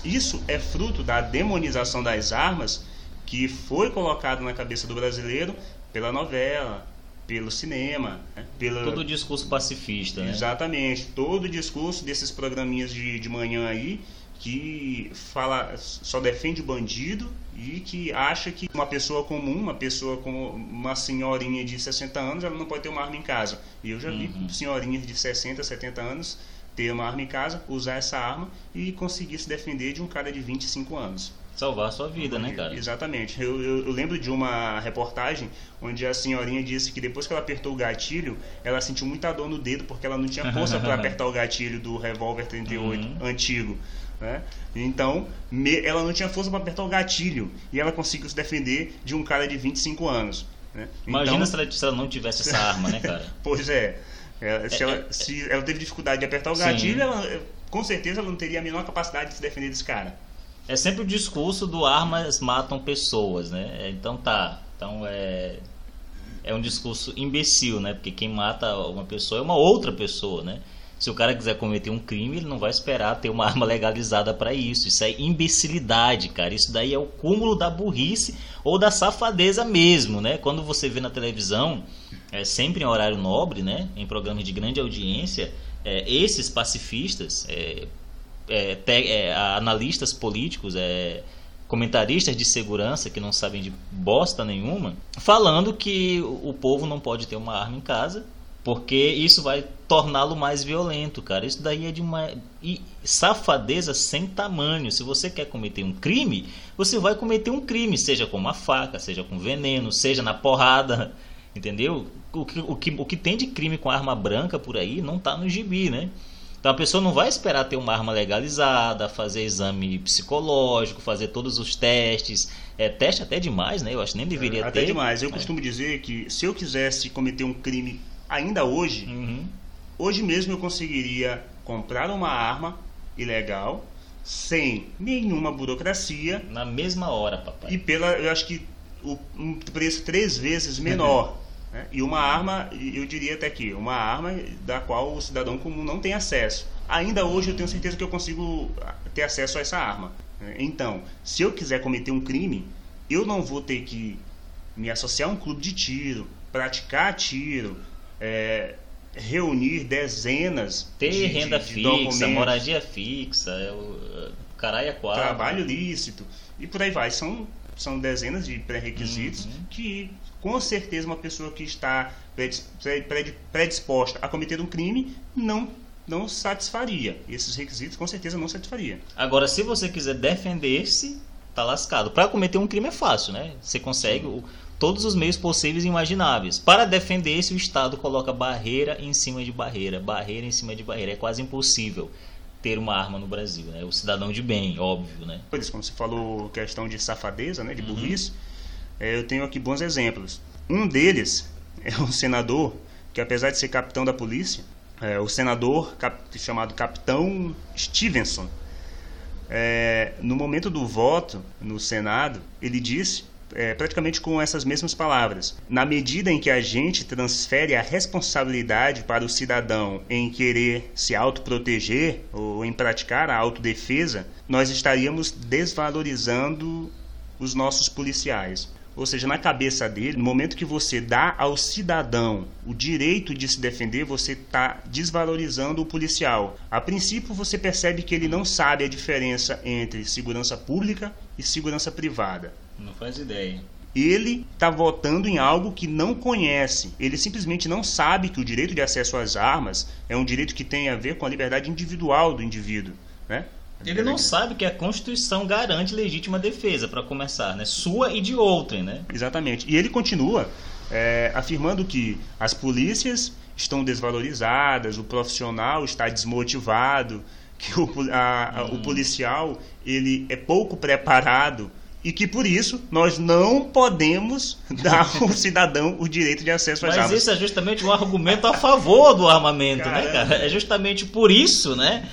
Isso é fruto da demonização das armas que foi colocado na cabeça do brasileiro pela novela, pelo cinema, né? pelo todo o discurso pacifista, né? Exatamente, todo o discurso desses programinhas de, de manhã aí que fala só defende o bandido e que acha que uma pessoa comum, uma pessoa como uma senhorinha de 60 anos, ela não pode ter uma arma em casa. E eu já vi Uhum. senhorinhas de 60, 70 anos ter uma arma em casa, usar essa arma e conseguir se defender de um cara de 25 anos. Salvar a sua vida, né, cara? Exatamente. Eu, eu- eu lembro de uma reportagem onde a senhorinha disse que depois que ela apertou o gatilho, ela sentiu muita dor no dedo porque ela não tinha força para [LAUGHS] apertar o gatilho do revólver 38 Uhum. antigo. Né? Então, me- ela não tinha força para apertar o gatilho e ela conseguiu se defender de um cara de 25 anos. Né? Imagina Então- se, ela, se ela não tivesse essa arma, né, cara? [LAUGHS] Pois é. É, se, É, ela, é, se ela teve dificuldade de apertar o gatilho, ela, com certeza ela não teria a menor capacidade de se defender desse cara. É sempre o discurso do armas matam pessoas, né? É, Então tá. Então é. É um discurso imbecil, né? Porque quem mata uma pessoa é uma outra pessoa, né? Se o cara quiser cometer um crime, ele não vai esperar ter uma [LAUGHS] arma legalizada para isso. Isso é imbecilidade, cara. Isso daí é o cúmulo da burrice ou da safadeza mesmo, né? Quando você vê na televisão, é sempre em horário nobre, né? Em programas de grande audiência, é, esses pacifistas, é, é, te- é, analistas políticos, é, comentaristas de segurança que não sabem de bosta nenhuma, falando que o povo não pode ter uma arma em casa porque isso vai torná-lo mais violento, cara. Isso daí é de uma safadeza sem tamanho. Se você quer cometer um crime, você vai cometer um crime, seja com uma faca, seja com veneno, seja na porrada, [LAUGHS] entendeu? O que, o que, o que tem de crime com arma branca por aí não tá no gibi, né? Então a pessoa não vai esperar ter uma arma legalizada, fazer exame psicológico, fazer todos os testes. É, teste até demais, né? Eu acho que nem deveria Até ter. demais. Eu É. costumo dizer que se eu quisesse cometer um crime ainda hoje, Uhum. hoje mesmo eu conseguiria comprar uma arma ilegal, sem nenhuma burocracia Na mesma hora, papai. e pela, eu acho que o, um preço três vezes menor. [LAUGHS] né? E uma arma, eu diria até aqui, uma arma da qual o cidadão comum não tem acesso. Ainda hoje eu tenho certeza que eu consigo ter acesso a essa arma. né? Então, se eu quiser cometer um crime, eu não vou ter que me associar a um clube de tiro, praticar tiro, é, reunir dezenas Ter de, renda de, de fixa, documentos, moradia fixa, é o, caralho é quatro. trabalho lícito e por aí vai. São, são dezenas de pré-requisitos Uhum. que, com certeza, uma pessoa que está predis- pre- pre- predisposta a cometer um crime não, não satisfaria. Esses requisitos, com certeza, não satisfaria. Agora, se você quiser defender-se, tá lascado. Para cometer um crime é fácil, né? Você consegue o- todos os meios possíveis e imagináveis. Para defender-se, o Estado coloca barreira em cima de barreira, barreira em cima de barreira. É quase impossível ter uma arma no Brasil, né? O cidadão de bem, óbvio, né? Por isso, como você falou, questão de safadeza, né, de Uhum. burrice, é, eu tenho aqui bons exemplos. Um deles é um senador que, apesar de ser capitão da polícia, é, o senador cap- chamado Capitão Stevenson, é, no momento do voto no Senado, ele disse, é, praticamente com essas mesmas palavras: na medida em que a gente transfere a responsabilidade para o cidadão em querer se autoproteger ou em praticar a autodefesa, nós estaríamos desvalorizando os nossos policiais. Ou seja, na cabeça dele, no momento que você dá ao cidadão o direito de se defender, você está desvalorizando o policial. A princípio, você percebe que ele não sabe a diferença entre segurança pública e segurança privada. Não faz ideia. Ele está votando em algo que não conhece. Ele simplesmente não sabe que o direito de acesso às armas é um direito que tem a ver com a liberdade individual do indivíduo. Né? Ele não sabe que a Constituição garante legítima defesa, para começar, né? Sua e de outrem, né? Exatamente. E ele continua é, afirmando que as polícias estão desvalorizadas, o profissional está desmotivado, que o, a- a- o policial ele é pouco preparado e que por isso nós não podemos [LAUGHS] dar ao [LAUGHS] cidadão o direito de acesso às Mas armas. esse é justamente um argumento a favor do armamento, né, Caramba. cara? É justamente por isso, né?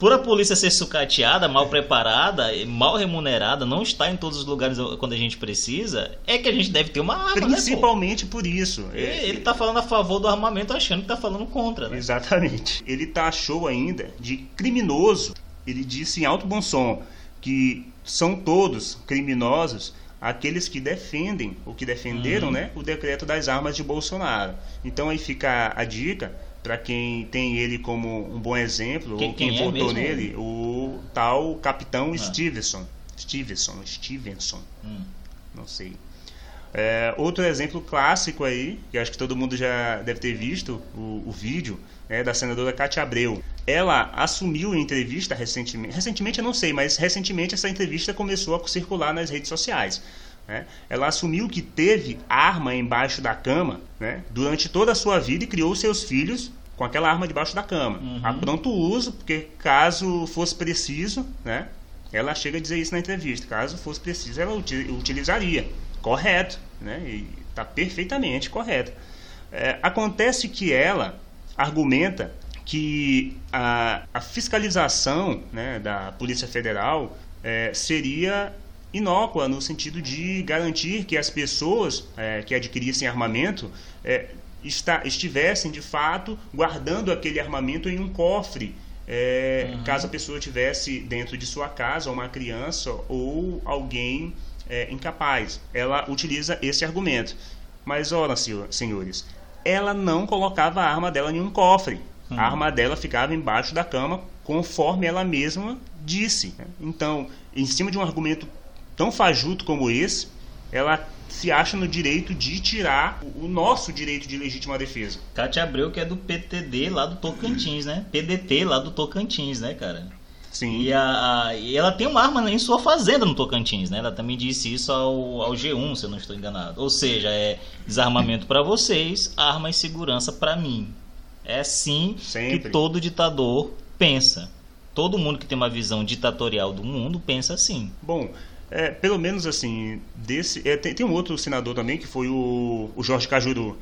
Por a polícia ser sucateada, mal preparada, e mal remunerada, não está em todos os lugares quando a gente precisa, é que a gente deve ter uma arma, né? Principalmente por isso. É- Ele tá falando a favor do armamento achando que tá falando contra, né? Exatamente. Ele taxou ainda de criminoso. Ele disse em alto bom som que são todos criminosos aqueles que defendem, ou que defenderam, Uhum. né, o decreto das armas de Bolsonaro. Então aí fica a dica para quem tem ele como um bom exemplo, Quem- ou quem, quem é votou mesmo? nele, o tal capitão Ah. Stevenson. Stevenson, Stevenson, Hum. não sei. É, outro exemplo clássico aí, que acho que todo mundo já deve ter visto o, o vídeo, é da senadora Cátia Abreu. Ela assumiu em entrevista recentemente, recentemente eu não sei, mas recentemente essa entrevista começou a circular nas redes sociais. Né? Ela assumiu que teve arma embaixo da cama né, durante toda a sua vida e criou seus filhos com aquela arma debaixo da cama. Uhum. A pronto uso, porque caso fosse preciso, né, ela chega a dizer isso na entrevista. Caso fosse preciso, ela uti- utilizaria. Correto, né? E está perfeitamente correto. É, acontece que ela argumenta que a, a fiscalização né, da Polícia Federal é, seria inócua no sentido de garantir que as pessoas é, que adquirissem armamento é, está- estivessem de fato guardando aquele armamento em um cofre é, caso a pessoa tivesse dentro de sua casa uma criança ou alguém é, incapaz. Ela utiliza esse argumento. Mas, ora, senhor- senhores, ela não colocava a arma dela em um cofre. A arma dela ficava embaixo da cama, conforme ela mesma disse. Então, em cima de um argumento tão fajuto como esse, ela se acha no direito de tirar o nosso direito de legítima defesa. Cátia Abreu, que é do PTD lá do Tocantins, né? PDT lá do Tocantins, né, cara? Sim. E, a, a- e ela tem uma arma em sua fazenda no Tocantins, né? Ela também disse isso ao, ao G1, se eu não estou enganado. Ou seja, é desarmamento para vocês, arma e segurança para mim. É assim Sempre. que todo ditador pensa. Todo mundo que tem uma visão ditatorial do mundo pensa assim. Bom, é, pelo menos assim, desse. é, tem, tem um outro senador também, que foi o, o Jorge Cajuru.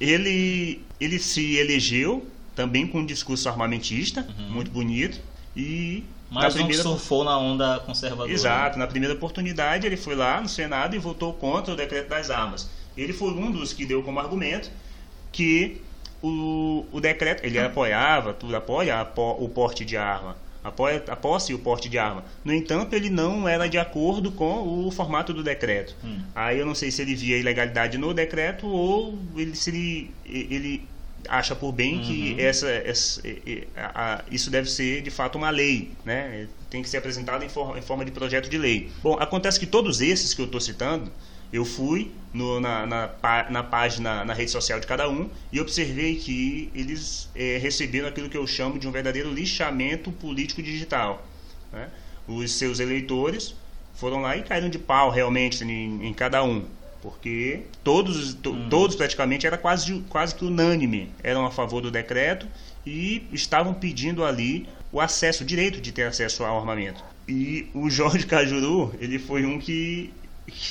Ele, ele se elegeu também com um discurso armamentista, muito bonito. E Mas um primeira. surfou na onda conservadora. Exato, na primeira oportunidade ele foi lá no Senado e votou contra o decreto das armas. Ele foi um dos que deu como argumento que o, o decreto, ele apoiava, tudo apoia o porte de arma, a posse e o porte de arma. No entanto, ele não era de acordo com o formato do decreto. Hum. Aí eu não sei se ele via ilegalidade no decreto ou ele, se ele, ele acha por bem que essa, essa- a- a- isso deve ser de fato uma lei, né? Tem que ser apresentado em forma, em forma de projeto de lei. Bom, acontece que todos esses que eu estou citando, eu fui no- na, na, na página, na rede social de cada um e observei que eles eh, receberam aquilo que eu chamo de um verdadeiro lixamento político digital. né? Os seus eleitores foram lá e caíram de pau realmente em, em cada um. Porque todos, to- todos praticamente era quase, quase que unânime, eram a favor do decreto e estavam pedindo ali o acesso, o direito de ter acesso ao armamento. E o Jorge Cajuru, ele foi um que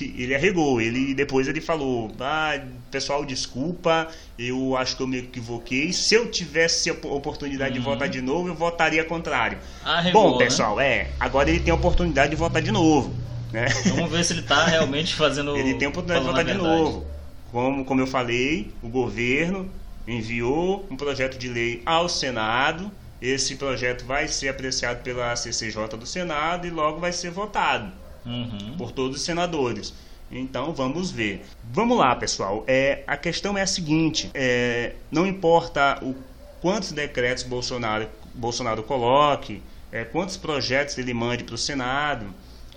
ele arregou. Ele depois ele falou: "Ah, pessoal, desculpa, eu acho que eu me equivoquei. Se eu tivesse a op- oportunidade de votar de novo, eu votaria contrário." Arregou, Bom, né? pessoal, é, agora ele tem a oportunidade de votar de novo, né? Vamos ver se ele tá realmente fazendo. [LAUGHS] Ele tem a oportunidade de votar de novo. Como, como eu falei, o governo enviou um projeto de lei ao Senado. Esse projeto vai ser apreciado pela CCJ do Senado e logo vai ser votado Uhum. por todos os senadores. Então vamos ver. Vamos lá, pessoal. É, a questão é a seguinte: é, não importa o quantos decretos Bolsonaro, Bolsonaro coloque, é, quantos projetos ele mande para o Senado,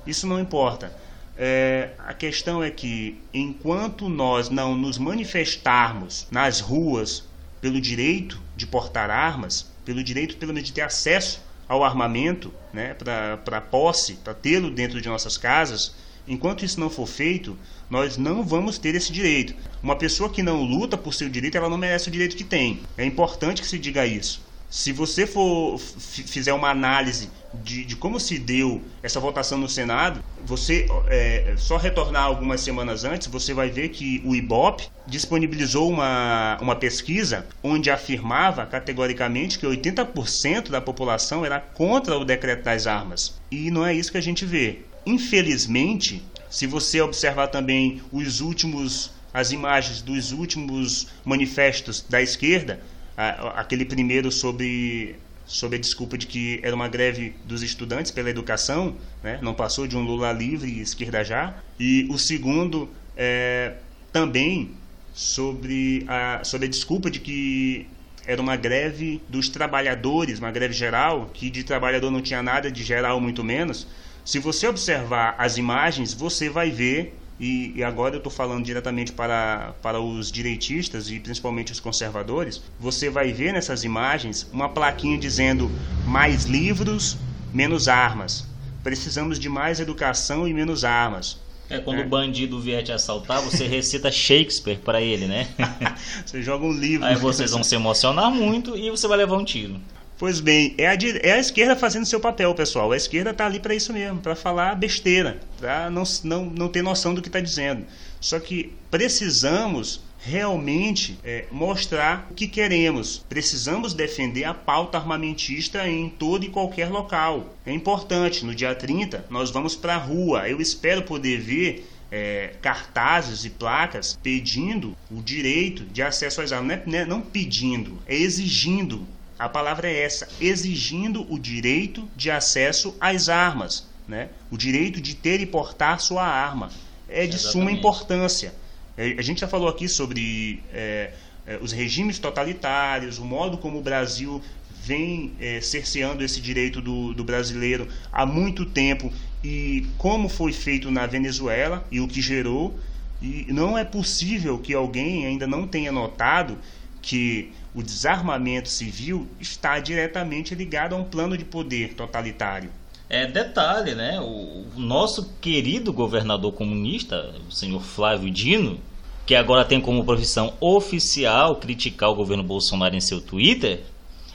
isso não importa. É, a questão é que enquanto nós não nos manifestarmos nas ruas pelo direito de portar armas, pelo direito pelo menos de ter acesso ao armamento, né, para posse, para tê-lo dentro de nossas casas, enquanto isso não for feito, nós não vamos ter esse direito. Uma pessoa que não luta por seu direito, ela não merece o direito que tem. É importante que se diga isso. Se você for fizer uma análise de, de como se deu essa votação no Senado, você é, só retornar algumas semanas antes, você vai ver que o IBOP disponibilizou uma, uma pesquisa onde afirmava categoricamente que 80% da população era contra o decreto das armas. E não é isso que a gente vê. Infelizmente, se você observar também os últimos as imagens dos últimos manifestos da esquerda, aquele primeiro sobre sobre a desculpa de que era uma greve dos estudantes pela educação, né? não passou de um Lula livre e esquerda já, e o segundo é, também sobre a, sobre a desculpa de que era uma greve dos trabalhadores, uma greve geral, que de trabalhador não tinha nada, de geral muito menos. Se você observar as imagens, você vai ver, e, e agora eu estou falando diretamente para, para os direitistas e principalmente os conservadores, você vai ver nessas imagens uma plaquinha dizendo mais livros, menos armas. Precisamos de mais educação e menos armas. É, quando é. o bandido vier te assaltar, você recita Shakespeare para ele, né? [LAUGHS] você joga um livro. Aí vocês vão se emocionar muito e você vai levar um tiro. Pois bem, é a, é a esquerda fazendo seu papel, pessoal. A esquerda está ali para isso mesmo, para falar besteira, para não, não, não ter noção do que está dizendo. Só que precisamos realmente é, mostrar o que queremos. Precisamos defender a pauta armamentista em todo e qualquer local. É importante, no dia 30 nós vamos para a rua. Eu espero poder ver é, cartazes e placas pedindo o direito de acesso às armas. Não, é, não pedindo, é exigindo. A palavra é essa: exigindo o direito de acesso às armas. Né? O direito de ter e portar sua arma. É de Exatamente. suma importância. É, a gente já falou aqui sobre é, é, os regimes totalitários, o modo como o Brasil vem é, cerceando esse direito do, do, brasileiro há muito tempo e como foi feito na Venezuela e o que gerou. E não é possível que alguém ainda não tenha notado que o desarmamento civil está diretamente ligado a um plano de poder totalitário. É detalhe, né? O, nosso querido governador comunista, o senhor Flávio Dino, que agora tem como profissão oficial criticar o governo Bolsonaro em seu Twitter,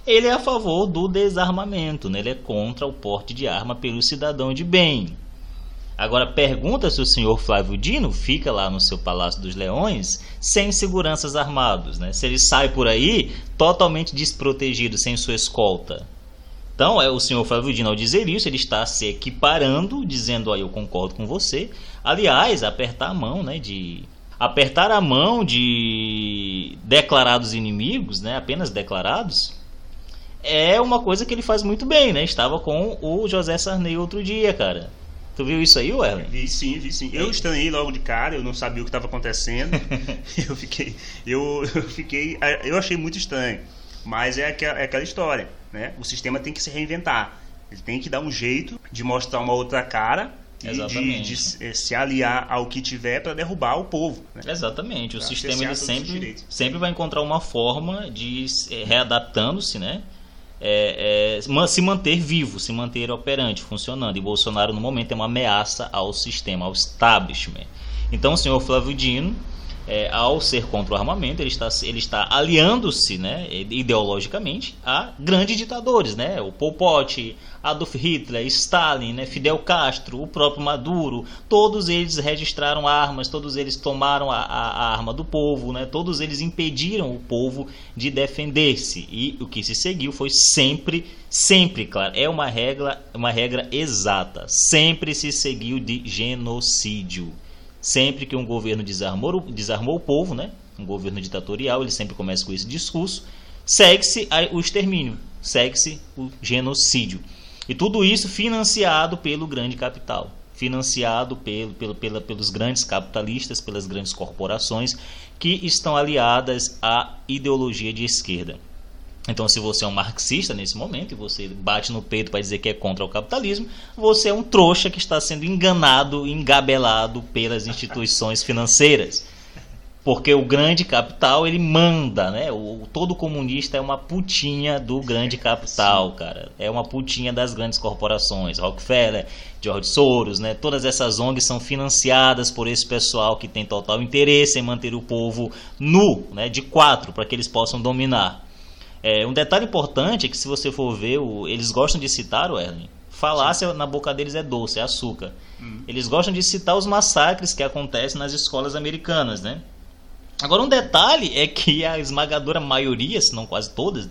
ele é a favor do desarmamento, né? ele é contra o porte de arma pelo cidadão de bem. Agora pergunta se o senhor Flávio Dino fica lá no seu Palácio dos Leões sem seguranças armados, né? Se ele sai por aí totalmente desprotegido, sem sua escolta. Então, é o senhor Flávio Dino, ao dizer isso, ele está se equiparando, dizendo, aí eu concordo com você. Aliás, apertar a mão, né, de apertar a mão de declarados inimigos, né, apenas declarados, é uma coisa que ele faz muito bem, né? Estava com o José Sarney outro dia, cara. Tu viu isso aí, Werner? Vi sim, vi sim. Eu estranhei logo de cara, eu não sabia o que estava acontecendo. [LAUGHS] eu fiquei, eu, eu fiquei, eu achei muito estranho. Mas é aquela, é aquela história, né? O sistema tem que se reinventar. Ele tem que dar um jeito de mostrar uma outra cara de, de, eh, se aliar ao que tiver para derrubar o povo. Né? Exatamente. O pra sistema ele sempre, sempre vai encontrar uma forma de readaptando-se, né? É, é, se manter vivo, se manter operante, funcionando. E Bolsonaro, no momento, é uma ameaça ao sistema, ao establishment. Então, o senhor Flávio Dino é, ao ser contra o armamento, ele está, ele está aliando-se né, ideologicamente a grandes ditadores, né, o Pol Pot, Adolf Hitler, Stalin, né, Fidel Castro, o próprio Maduro, todos eles registraram armas, todos eles tomaram a, a, a arma do povo, né, todos eles impediram o povo de defender-se e o que se seguiu foi sempre, sempre, claro, é uma regra, uma regra exata, sempre se seguiu de genocídio. Sempre que um governo desarmou, desarmou o povo, né? um governo ditatorial, ele sempre começa com esse discurso, segue-se o extermínio, segue-se o genocídio. E tudo isso financiado pelo grande capital, financiado pelo, pelo, pela, pelos grandes capitalistas, pelas grandes corporações que estão aliadas à ideologia de esquerda. Então, se você é um marxista nesse momento e você bate no peito para dizer que é contra o capitalismo, você é um trouxa que está sendo enganado, engabelado pelas instituições financeiras. Porque o grande capital, ele manda, né? O, todo comunista é uma putinha do grande capital, cara. É uma putinha das grandes corporações. Rockefeller, George Soros, né? Todas essas ONGs são financiadas por esse pessoal que tem total interesse em manter o povo nu, né? De quatro, para que eles possam dominar. É, um detalhe importante é que se você for ver, o, eles gostam de citar o Erlen. Falácia na boca deles é doce, é açúcar. Hum. Eles gostam de citar os massacres que acontecem nas escolas americanas, né? Agora um detalhe é que a esmagadora maioria, se não quase todas,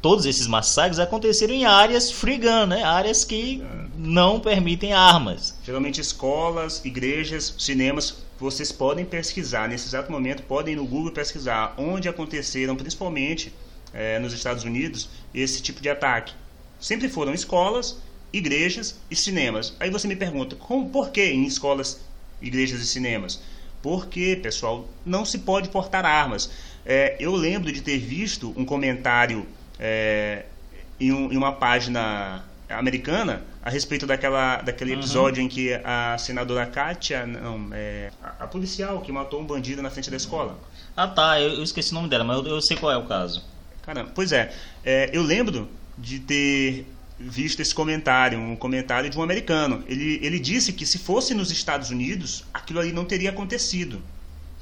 todos esses massacres aconteceram em áreas free gun, né? Áreas que não permitem armas. Geralmente escolas, igrejas, cinemas, vocês podem pesquisar nesse exato momento, podem ir no Google pesquisar onde aconteceram, principalmente é, nos Estados Unidos esse tipo de ataque. Sempre foram escolas, igrejas e cinemas. Aí você me pergunta, como, por que em escolas, igrejas e cinemas? Porque, pessoal, não se pode portar armas. É, eu lembro de ter visto um comentário é, em, um, em, uma página americana a respeito daquela, daquele uhum. episódio em que a senadora Kátia, não, é, a, a, policial que matou um bandido na frente da escola. Ah tá, eu, eu esqueci o nome dela, mas eu, eu, sei qual é o caso. Caramba, pois é, é eu lembro de ter visto esse comentário, um comentário de um americano. Ele, ele disse que se fosse nos Estados Unidos, aquilo ali não teria acontecido.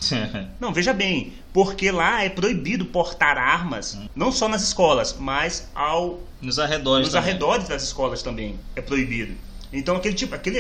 [LAUGHS] não, veja bem, porque lá é proibido portar armas, não só nas escolas, mas ao nos arredores, nos arredores das escolas também é proibido. Então aquele tipo, aquele,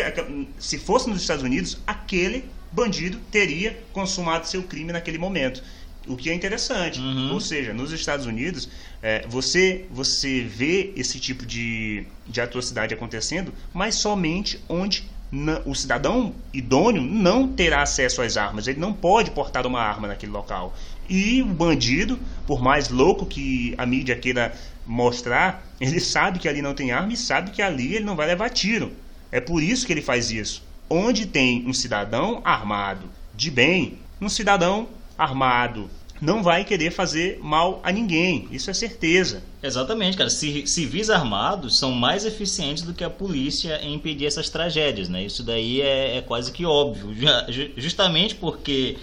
se fosse nos Estados Unidos, aquele bandido teria consumado seu crime naquele momento. O que é interessante. Uhum. Ou seja, nos Estados Unidos, é, você, você vê esse tipo de, de atrocidade acontecendo, mas somente onde na, o cidadão idôneo não terá acesso às armas. Ele não pode portar uma arma naquele local. E o bandido, por mais louco que a mídia queira mostrar, ele sabe que ali não tem arma e sabe que ali ele não vai levar tiro. É por isso que ele faz isso. Onde tem um cidadão armado de bem, um cidadão armado não vai querer fazer mal a ninguém. Isso é certeza. Exatamente, cara. Civis armados são mais eficientes do que a polícia em impedir essas tragédias, né? Isso daí é, é quase que óbvio. [LAUGHS] Justamente porque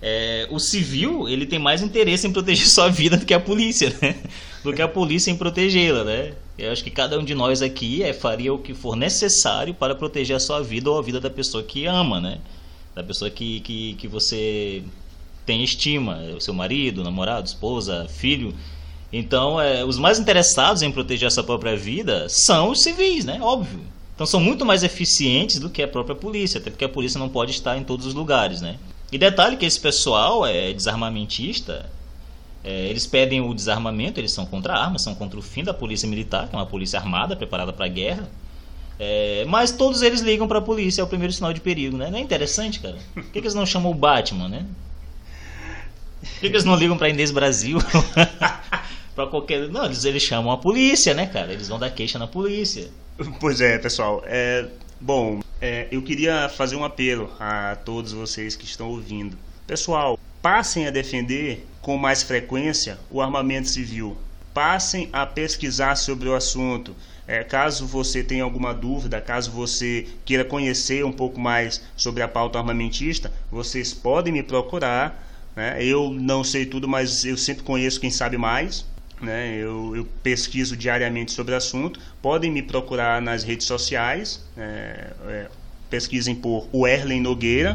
é, o civil ele tem mais interesse em proteger [LAUGHS] sua vida do que a polícia, né? Do que a polícia em protegê-la, né? Eu acho que cada um de nós aqui é, faria o que for necessário para proteger a sua vida ou a vida da pessoa que ama, né? Da pessoa que, que, que você tem estima, o seu marido, namorado, esposa, filho. Então, é, os mais interessados em proteger a sua própria vida são os civis, né? Óbvio. Então, são muito mais eficientes do que a própria polícia, até porque a polícia não pode estar em todos os lugares, né? E detalhe que esse pessoal é desarmamentista, é, eles pedem o desarmamento, eles são contra armas, são contra o fim da polícia militar, que é uma polícia armada, preparada para a guerra. É, mas todos eles ligam para a polícia, é o primeiro sinal de perigo, né? Não é interessante, cara? Por que, que eles não chamam o Batman, né? Por que, eles não ligam pra Inês Brasil? [LAUGHS] pra qualquer. Não, eles, eles chamam a polícia, né, cara? Eles vão dar queixa na polícia. Pois é, pessoal. É, bom, é, eu queria fazer um apelo a todos vocês que estão ouvindo. Pessoal, passem a defender com mais frequência o armamento civil. Passem a pesquisar sobre o assunto. É, caso você tenha alguma dúvida, caso você queira conhecer um pouco mais sobre a pauta armamentista, vocês podem me procurar né? Eu não sei tudo, mas eu sempre conheço quem sabe mais. Né? Eu, eu, pesquiso diariamente sobre o assunto. Podem me procurar nas redes sociais. É, é, pesquisem por Werlen Nogueira,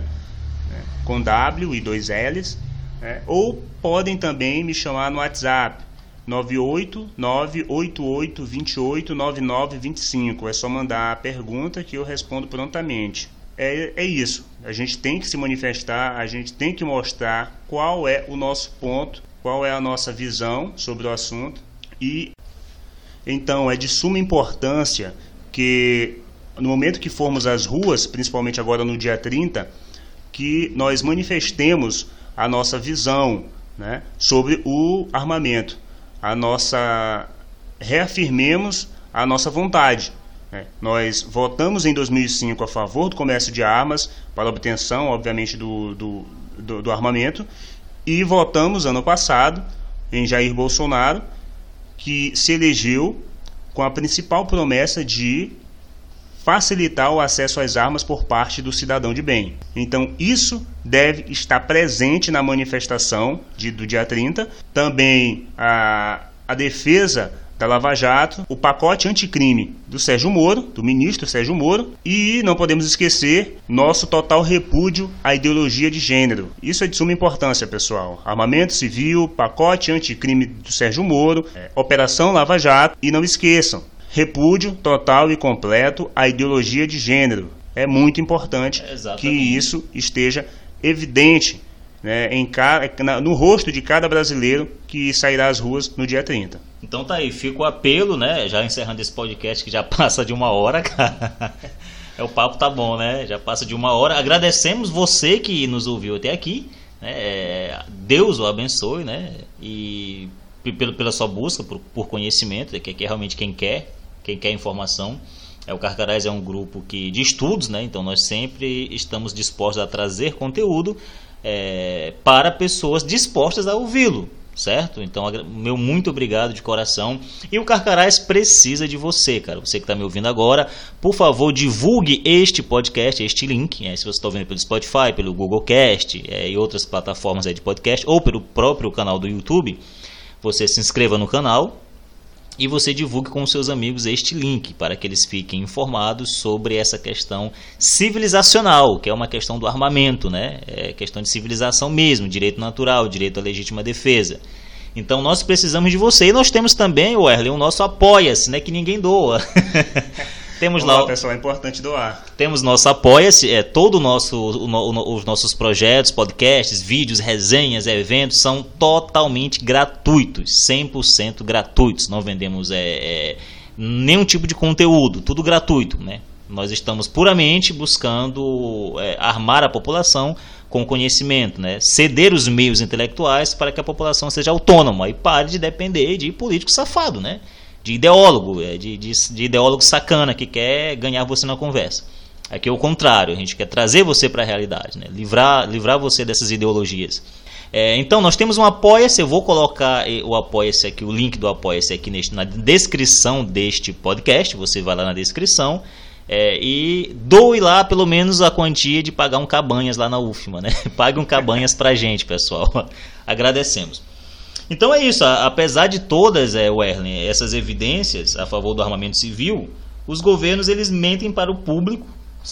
né? com W e dois L's. Né? Ou podem também me chamar no WhatsApp. 98988289925. É só mandar a pergunta que eu respondo prontamente é, é isso. A gente tem que se manifestar, a gente tem que mostrar qual é o nosso ponto, qual é a nossa visão sobre o assunto. E então é de suma importância que no momento que formos às ruas, principalmente agora no dia 30, que nós manifestemos a nossa visão né, sobre o armamento, a nossa reafirmemos a nossa vontade nós votamos em 2005 a favor do comércio de armas para obtenção, obviamente, do, do, do, do armamento e votamos ano passado em Jair Bolsonaro, que se elegeu com a principal promessa de facilitar o acesso às armas por parte do cidadão de bem. Então, isso deve estar presente na manifestação de, do dia 30. Também a, a defesa da Lava Jato, o pacote anticrime do Sérgio Moro, do ministro Sérgio Moro, e não podemos esquecer nosso total repúdio à ideologia de gênero. Isso é de suma importância, pessoal. Armamento civil, pacote anticrime do Sérgio Moro, é, Operação Lava Jato, e não esqueçam, repúdio total e completo à ideologia de gênero. É muito importante que isso esteja evidente né, em, no rosto de cada brasileiro que sairá às ruas no dia 30. Então tá aí, fica o apelo, né? Já encerrando esse podcast que já [LAUGHS] passa de uma hora, cara. É, o papo tá bom, né? Já passa de uma hora. Agradecemos você que nos ouviu até aqui. Né? É, Deus o abençoe, né? E pela, pela sua busca por, por conhecimento, que é realmente quem quer, quem quer informação. É, o Carcarás é um grupo que, de estudos, né? Então nós sempre estamos dispostos a trazer conteúdo é, para pessoas dispostas a ouvi-lo certo? Então, meu muito obrigado de coração. E o Carcarás precisa de você, cara. Você que está me ouvindo agora, por favor, divulgue este podcast, este link. É, se você está ouvindo pelo Spotify, pelo Google Cast é, e outras plataformas de podcast, ou pelo próprio canal do YouTube, você se inscreva no canal e você divulgue com seus amigos este link para que eles fiquem informados sobre essa questão civilizacional, que é uma questão do armamento, né? É questão de civilização mesmo, direito natural, direito à legítima defesa. Então nós precisamos de você e nós temos também, Werley, o nosso apoia-se, né? Que ninguém doa. [LAUGHS] Temos Olá, lá, pessoal, é importante doar. Temos nosso apoia-se, é todo o nosso o, o, os nossos projetos, podcasts, vídeos, resenhas, eventos são totalmente gratuitos, 100% gratuitos. Não vendemos é, é, nenhum tipo de conteúdo, tudo gratuito, né? Nós estamos puramente buscando é, armar a população com conhecimento, né? ceder os meios intelectuais para que a população seja autônoma e pare de depender de político safado, né? De ideólogo, é, de, de, de ideólogo sacana que quer ganhar você na conversa. Aqui é o contrário, a gente quer trazer você para a realidade, né? livrar, livrar você dessas ideologias. É, então, nós temos um Apoia-se, eu vou colocar o Apoia-se aqui, o link do Apoia-se aqui neste, na descrição deste podcast, você vai lá na descrição é, e doe lá pelo menos a quantia de pagar um cabanhas lá na UFMA, né? [LAUGHS] Pague um cabanhas a gente, pessoal. [LAUGHS] Agradecemos. Então é isso, apesar de todas, é, Werlen, essas evidências a favor do armamento civil, os governos eles mentem para o público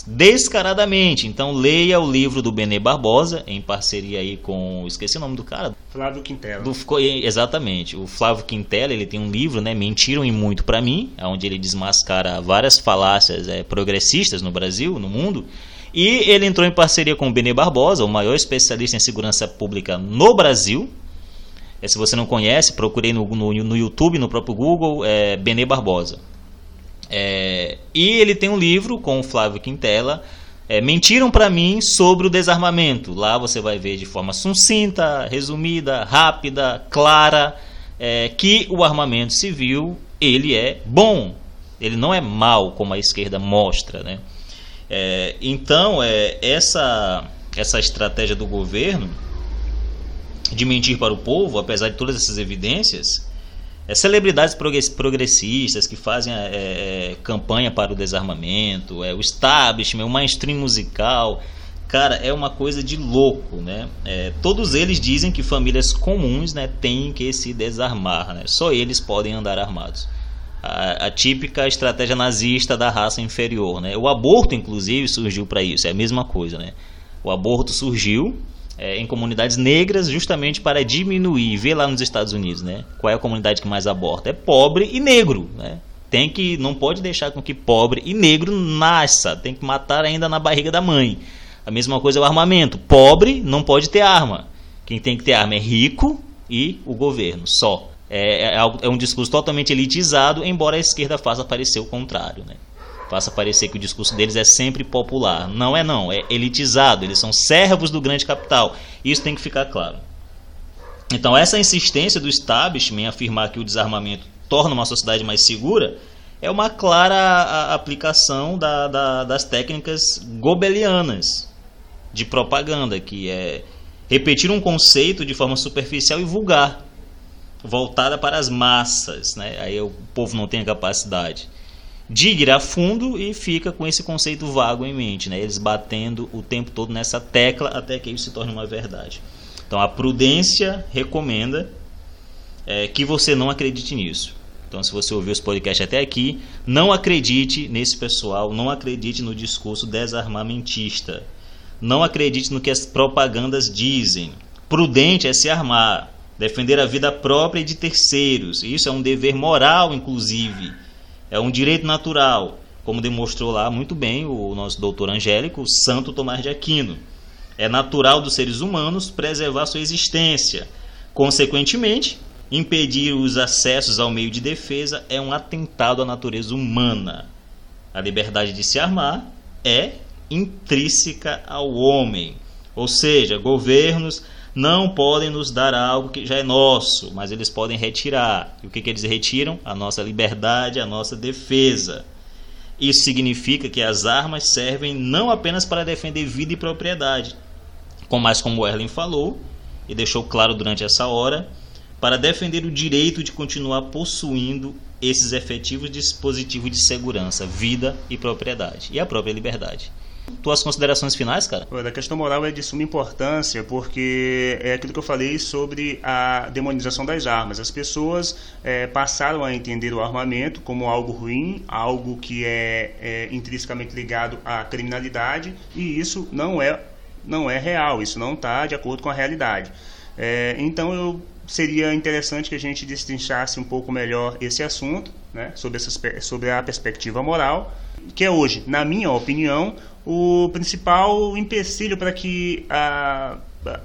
descaradamente. Então leia o livro do Benê Barbosa, em parceria aí com. Esqueci o nome do cara. Flávio Quintela. Do, exatamente. O Flávio Quintela ele tem um livro, né? Mentiram e muito para mim, onde ele desmascara várias falácias é, progressistas no Brasil, no mundo. E ele entrou em parceria com o Benê Barbosa, o maior especialista em segurança pública no Brasil, é, se você não conhece, procurei no, no, no YouTube, no próprio Google, é Benê Barbosa. É, e ele tem um livro com o Flávio Quintela, é, Mentiram para mim sobre o desarmamento. Lá você vai ver de forma sucinta, resumida, rápida, clara, é, que o armamento civil ele é bom, ele não é mal como a esquerda mostra, né? É, então é, essa essa estratégia do governo de mentir para o povo, apesar de todas essas evidências, é, celebridades progressistas que fazem é, é, campanha para o desarmamento, é, o establishment, o mainstream musical, cara, é uma coisa de louco, né? É, todos eles dizem que famílias comuns, né, têm que se desarmar, né? Só eles podem andar armados. A, a, típica estratégia nazista da raça inferior, né? O aborto, inclusive, surgiu para isso. É a mesma coisa, né? O aborto surgiu é, em comunidades negras justamente para diminuir. Vê lá nos Estados Unidos, né? Qual é a comunidade que mais aborta? É pobre e negro, né? Tem que não pode deixar com que pobre e negro nasça, tem que matar ainda na barriga da mãe. A mesma coisa é o armamento. Pobre não pode ter arma. Quem tem que ter arma é rico e o governo, só. É, é, é um discurso totalmente elitizado, embora a esquerda faça parecer o contrário, né? Faça parecer que o discurso deles é sempre popular. Não é não, é elitizado, eles são servos do grande capital. Isso tem que ficar claro. Então essa insistência do establishment em afirmar que o desarmamento torna uma sociedade mais segura é uma clara aplicação da, da, das técnicas gobelianas de propaganda, que é repetir um conceito de forma superficial e vulgar, voltada para as massas. Né? Aí o povo não tem a capacidade ir a fundo e fica com esse conceito vago em mente, né? eles batendo o tempo todo nessa tecla até que isso se torne uma verdade. Então a prudência recomenda é, que você não acredite nisso. Então, se você ouviu os podcasts até aqui, não acredite nesse pessoal, não acredite no discurso desarmamentista, não acredite no que as propagandas dizem. Prudente é se armar, defender a vida própria e de terceiros. Isso é um dever moral, inclusive é um direito natural, como demonstrou lá muito bem o nosso doutor Angélico, Santo Tomás de Aquino. É natural dos seres humanos preservar sua existência. Consequentemente, impedir os acessos ao meio de defesa é um atentado à natureza humana. A liberdade de se armar é intrínseca ao homem. Ou seja, governos não podem nos dar algo que já é nosso, mas eles podem retirar. E o que, que eles retiram? A nossa liberdade, a nossa defesa. Isso significa que as armas servem não apenas para defender vida e propriedade, com mais como Erlen falou e deixou claro durante essa hora, para defender o direito de continuar possuindo esses efetivos dispositivos de segurança, vida e propriedade, e a própria liberdade. Tuas considerações finais, cara? A questão moral é de suma importância, porque é aquilo que eu falei sobre a demonização das armas. As pessoas é, passaram a entender o armamento como algo ruim, algo que é, é intrinsecamente ligado à criminalidade, e isso não é, não é real, isso não está de acordo com a realidade. É, então eu seria interessante que a gente destrinchasse um pouco melhor esse assunto, né, sobre, essa, sobre a perspectiva moral, que é hoje, na minha opinião, o principal empecilho para que a,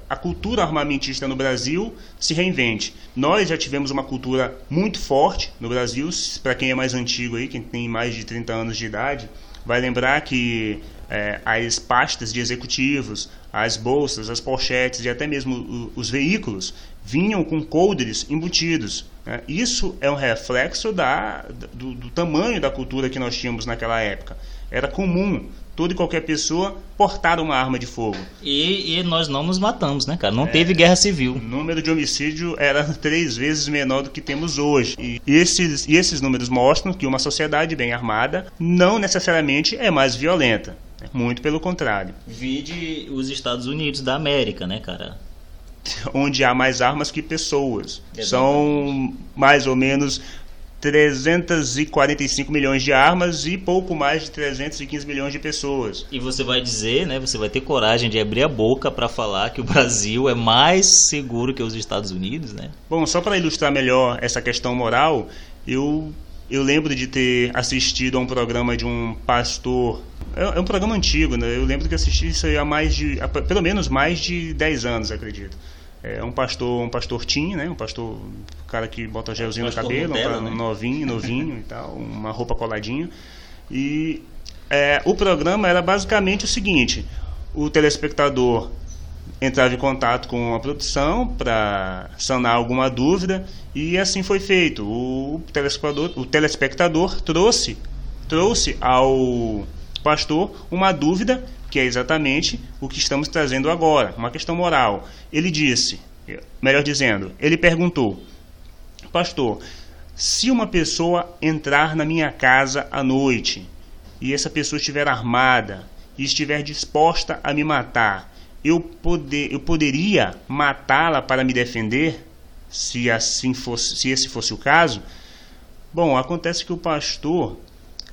a cultura armamentista no Brasil se reinvente. Nós já tivemos uma cultura muito forte no Brasil, para quem é mais antigo aí, quem tem mais de 30 anos de idade, vai lembrar que é, as pastas de executivos, as bolsas, as pochetes e até mesmo os veículos vinham com coldres embutidos. Né? Isso é um reflexo da, do, do tamanho da cultura que nós tínhamos naquela época. Era comum toda e qualquer pessoa portar uma arma de fogo. E, e nós não nos matamos, né, cara? Não é, teve guerra civil. O número de homicídio era [LAUGHS] três vezes menor do que temos hoje. E esses, e esses números mostram que uma sociedade bem armada não necessariamente é mais violenta. Muito pelo contrário. Vide os Estados Unidos da América, né, cara? [LAUGHS] Onde há mais armas que pessoas. Exatamente. São mais ou menos 345 milhões de armas e pouco mais de 315 milhões de pessoas. E você vai dizer, né, você vai ter coragem de abrir a boca para falar que o Brasil é mais seguro que os Estados Unidos, né? Bom, só para ilustrar melhor essa questão moral, eu eu lembro de ter assistido a um programa de um pastor é, é um programa antigo, né? Eu lembro que assisti isso há mais de, há, pelo menos mais de 10 anos, acredito. É um pastor, um pastor teen, né? Um pastor, cara que bota gelzinho no cabelo, um né? novinho, novinho [LAUGHS] e tal, uma roupa coladinha. E é, o programa era basicamente o seguinte: o telespectador entrava em contato com a produção para sanar alguma dúvida e assim foi feito. O telespectador, o telespectador trouxe trouxe ao pastor uma dúvida que é exatamente o que estamos trazendo agora, uma questão moral. Ele disse, melhor dizendo, ele perguntou: Pastor, se uma pessoa entrar na minha casa à noite e essa pessoa estiver armada e estiver disposta a me matar, eu, poder, eu poderia matá-la para me defender? Se assim fosse, se esse fosse o caso? Bom, acontece que o pastor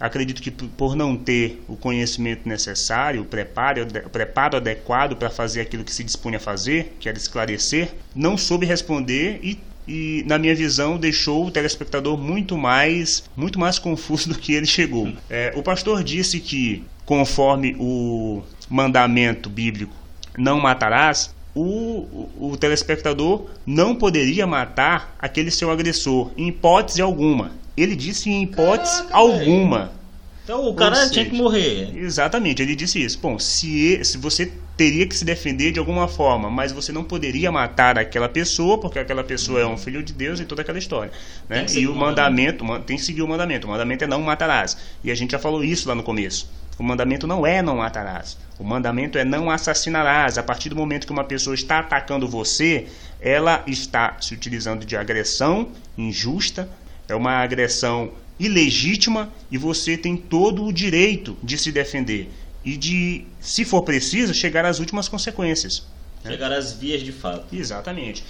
Acredito que por não ter o conhecimento necessário, o preparo, o preparo adequado para fazer aquilo que se dispunha a fazer, que era esclarecer, não soube responder e e na minha visão deixou o telespectador muito mais muito mais confuso [LAUGHS] do que ele chegou. É, o pastor disse que conforme o mandamento bíblico não matarás, o, o, o, telespectador não poderia matar aquele seu agressor, em hipótese alguma. Ele disse em hipótese Caraca, alguma. Véio. Então o cara seja, tinha que morrer. Exatamente, ele disse isso. Bom, se, se você teria que se defender de alguma forma, mas você não poderia matar aquela pessoa, porque aquela pessoa é um filho de Deus e toda aquela história. Né? E o mandamento, mandamento, tem que seguir o mandamento. O mandamento é não matarás. E a gente já falou isso lá no começo. O mandamento não é não matarás. O mandamento é não assassinarás. A partir do momento que uma pessoa está atacando você, ela está se utilizando de agressão injusta, é uma agressão ilegítima e você tem todo o direito de se defender e de, se for preciso, chegar às últimas consequências. Né? Chegar às vias de fato. Exatamente.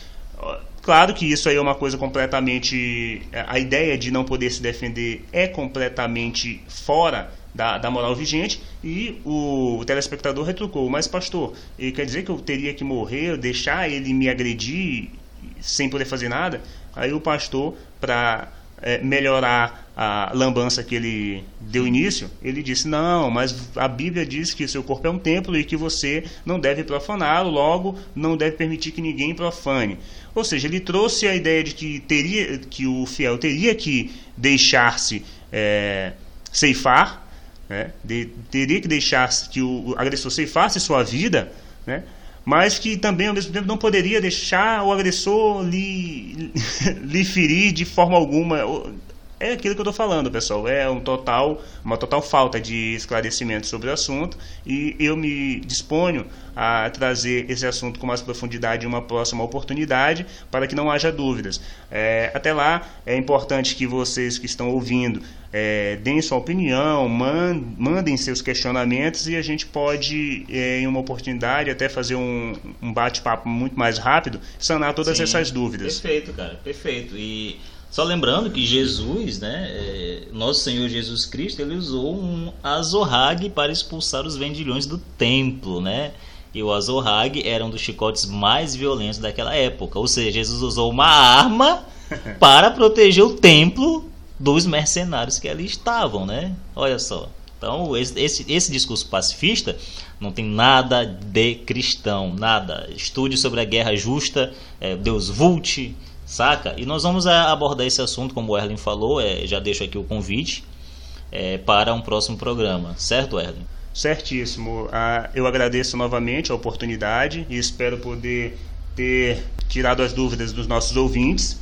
Claro que isso aí é uma coisa completamente. A ideia de não poder se defender é completamente fora da, da moral vigente e o, o telespectador retrucou. Mas, pastor, quer dizer que eu teria que morrer, deixar ele me agredir sem poder fazer nada? Aí o pastor, para é, melhorar a lambança que ele deu início, ele disse: Não, mas a Bíblia diz que seu corpo é um templo e que você não deve profaná-lo, logo não deve permitir que ninguém profane. Ou seja, ele trouxe a ideia de que, teria, que o fiel teria que deixar-se é, ceifar, né? de, teria que deixar que o agressor ceifasse sua vida, né? Mas que também ao mesmo tempo não poderia deixar o agressor lhe, [LAUGHS] lhe ferir de forma alguma. É aquilo que eu estou falando, pessoal. É um total, uma total falta de esclarecimento sobre o assunto e eu me disponho a trazer esse assunto com mais profundidade em uma próxima oportunidade para que não haja dúvidas. É, até lá, é importante que vocês que estão ouvindo é, deem sua opinião, mandem seus questionamentos e a gente pode, é, em uma oportunidade, até fazer um, um bate-papo muito mais rápido, sanar todas Sim, essas dúvidas. Perfeito, cara, perfeito. E só lembrando que Jesus, né, é, nosso Senhor Jesus Cristo, ele usou um azorrague para expulsar os vendilhões do templo, né? E o azorrague era um dos chicotes mais violentos daquela época. Ou seja, Jesus usou uma arma [LAUGHS] para proteger o templo dos mercenários que ali estavam, né? Olha só. Então, esse, esse, esse, discurso pacifista não tem nada de cristão, nada. Estude sobre a guerra justa, é, Deus Vult, saca? E nós vamos abordar esse assunto, como o Erlen falou, é, já deixo aqui o convite é, para um próximo programa, certo, Erlen? Certíssimo. Ah, eu agradeço novamente a oportunidade e espero poder ter tirado as dúvidas dos nossos ouvintes.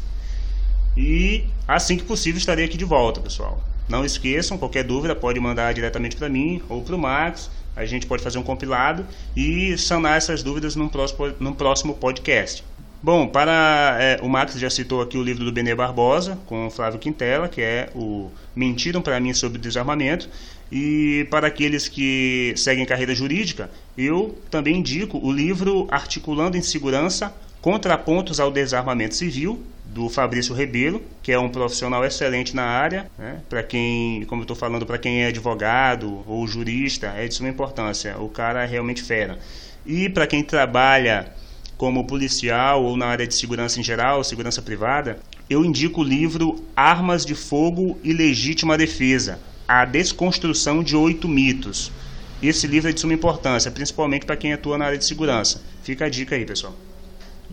E assim que possível estarei aqui de volta, pessoal. Não esqueçam, qualquer dúvida pode mandar diretamente para mim ou para o Max. A gente pode fazer um compilado e sanar essas dúvidas num próximo, num próximo podcast. Bom, para é, o Max já citou aqui o livro do Benê Barbosa com o Flávio Quintela, que é o Mentiram para mim sobre desarmamento. E para aqueles que seguem carreira jurídica, eu também indico o livro Articulando em Segurança Contrapontos ao Desarmamento Civil, do Fabrício Rebelo, que é um profissional excelente na área, né? para quem, como eu estou falando, para quem é advogado ou jurista, é de suma importância. O cara é realmente fera. E para quem trabalha como policial ou na área de segurança em geral, segurança privada, eu indico o livro Armas de Fogo e Legítima Defesa: A Desconstrução de Oito Mitos. Esse livro é de suma importância, principalmente para quem atua na área de segurança. Fica a dica aí, pessoal.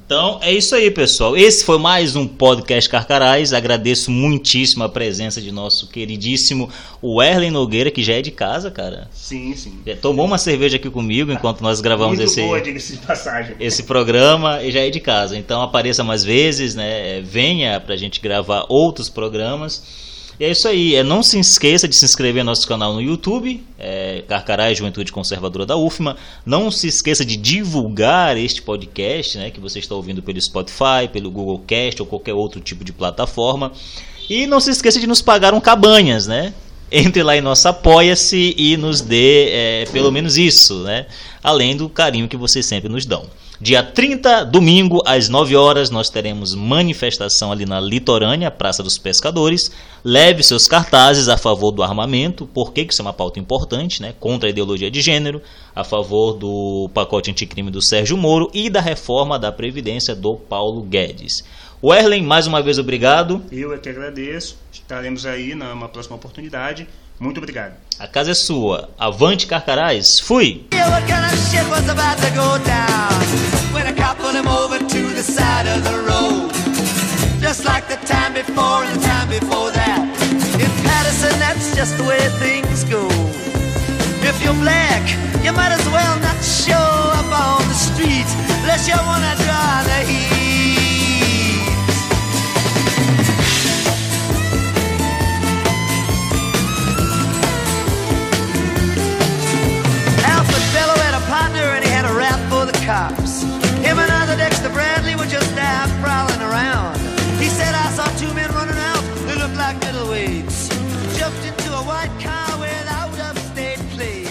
Então é isso aí, pessoal. Esse foi mais um podcast Carcarás. Agradeço muitíssimo a presença de nosso queridíssimo Werlen Nogueira, que já é de casa, cara. Sim, sim. tomou uma cerveja aqui comigo enquanto nós gravamos Muito esse, boa, de passagem. esse programa e já é de casa. Então apareça mais vezes, né? Venha pra gente gravar outros programas. E é isso aí. É, não se esqueça de se inscrever no nosso canal no YouTube, é, Carcará Juventude Conservadora da UFMA. Não se esqueça de divulgar este podcast, né, que você está ouvindo pelo Spotify, pelo Google Cast ou qualquer outro tipo de plataforma. E não se esqueça de nos pagar um cabanhas, né? Entre lá em nosso Apoia-se e nos dê é, pelo menos isso, né? Além do carinho que vocês sempre nos dão. Dia 30, domingo, às 9 horas, nós teremos manifestação ali na Litorânea, Praça dos Pescadores. Leve seus cartazes a favor do armamento, porque isso é uma pauta importante, né? Contra a ideologia de gênero, a favor do pacote anticrime do Sérgio Moro e da reforma da Previdência do Paulo Guedes. Werlen, mais uma vez obrigado. Eu é que agradeço. Estaremos aí numa próxima oportunidade. Muito obrigado. A casa é sua. Avante, Carcarás. Fui! Just like the time before and the time before that. In Patterson, that's just the way things go. If you're black, you might as well not show up on the street unless you wanna draw the heat. cops. Him and other Dexter Bradley were just out prowling around. He said, I saw two men running out They looked like middleweights. Jumped into a white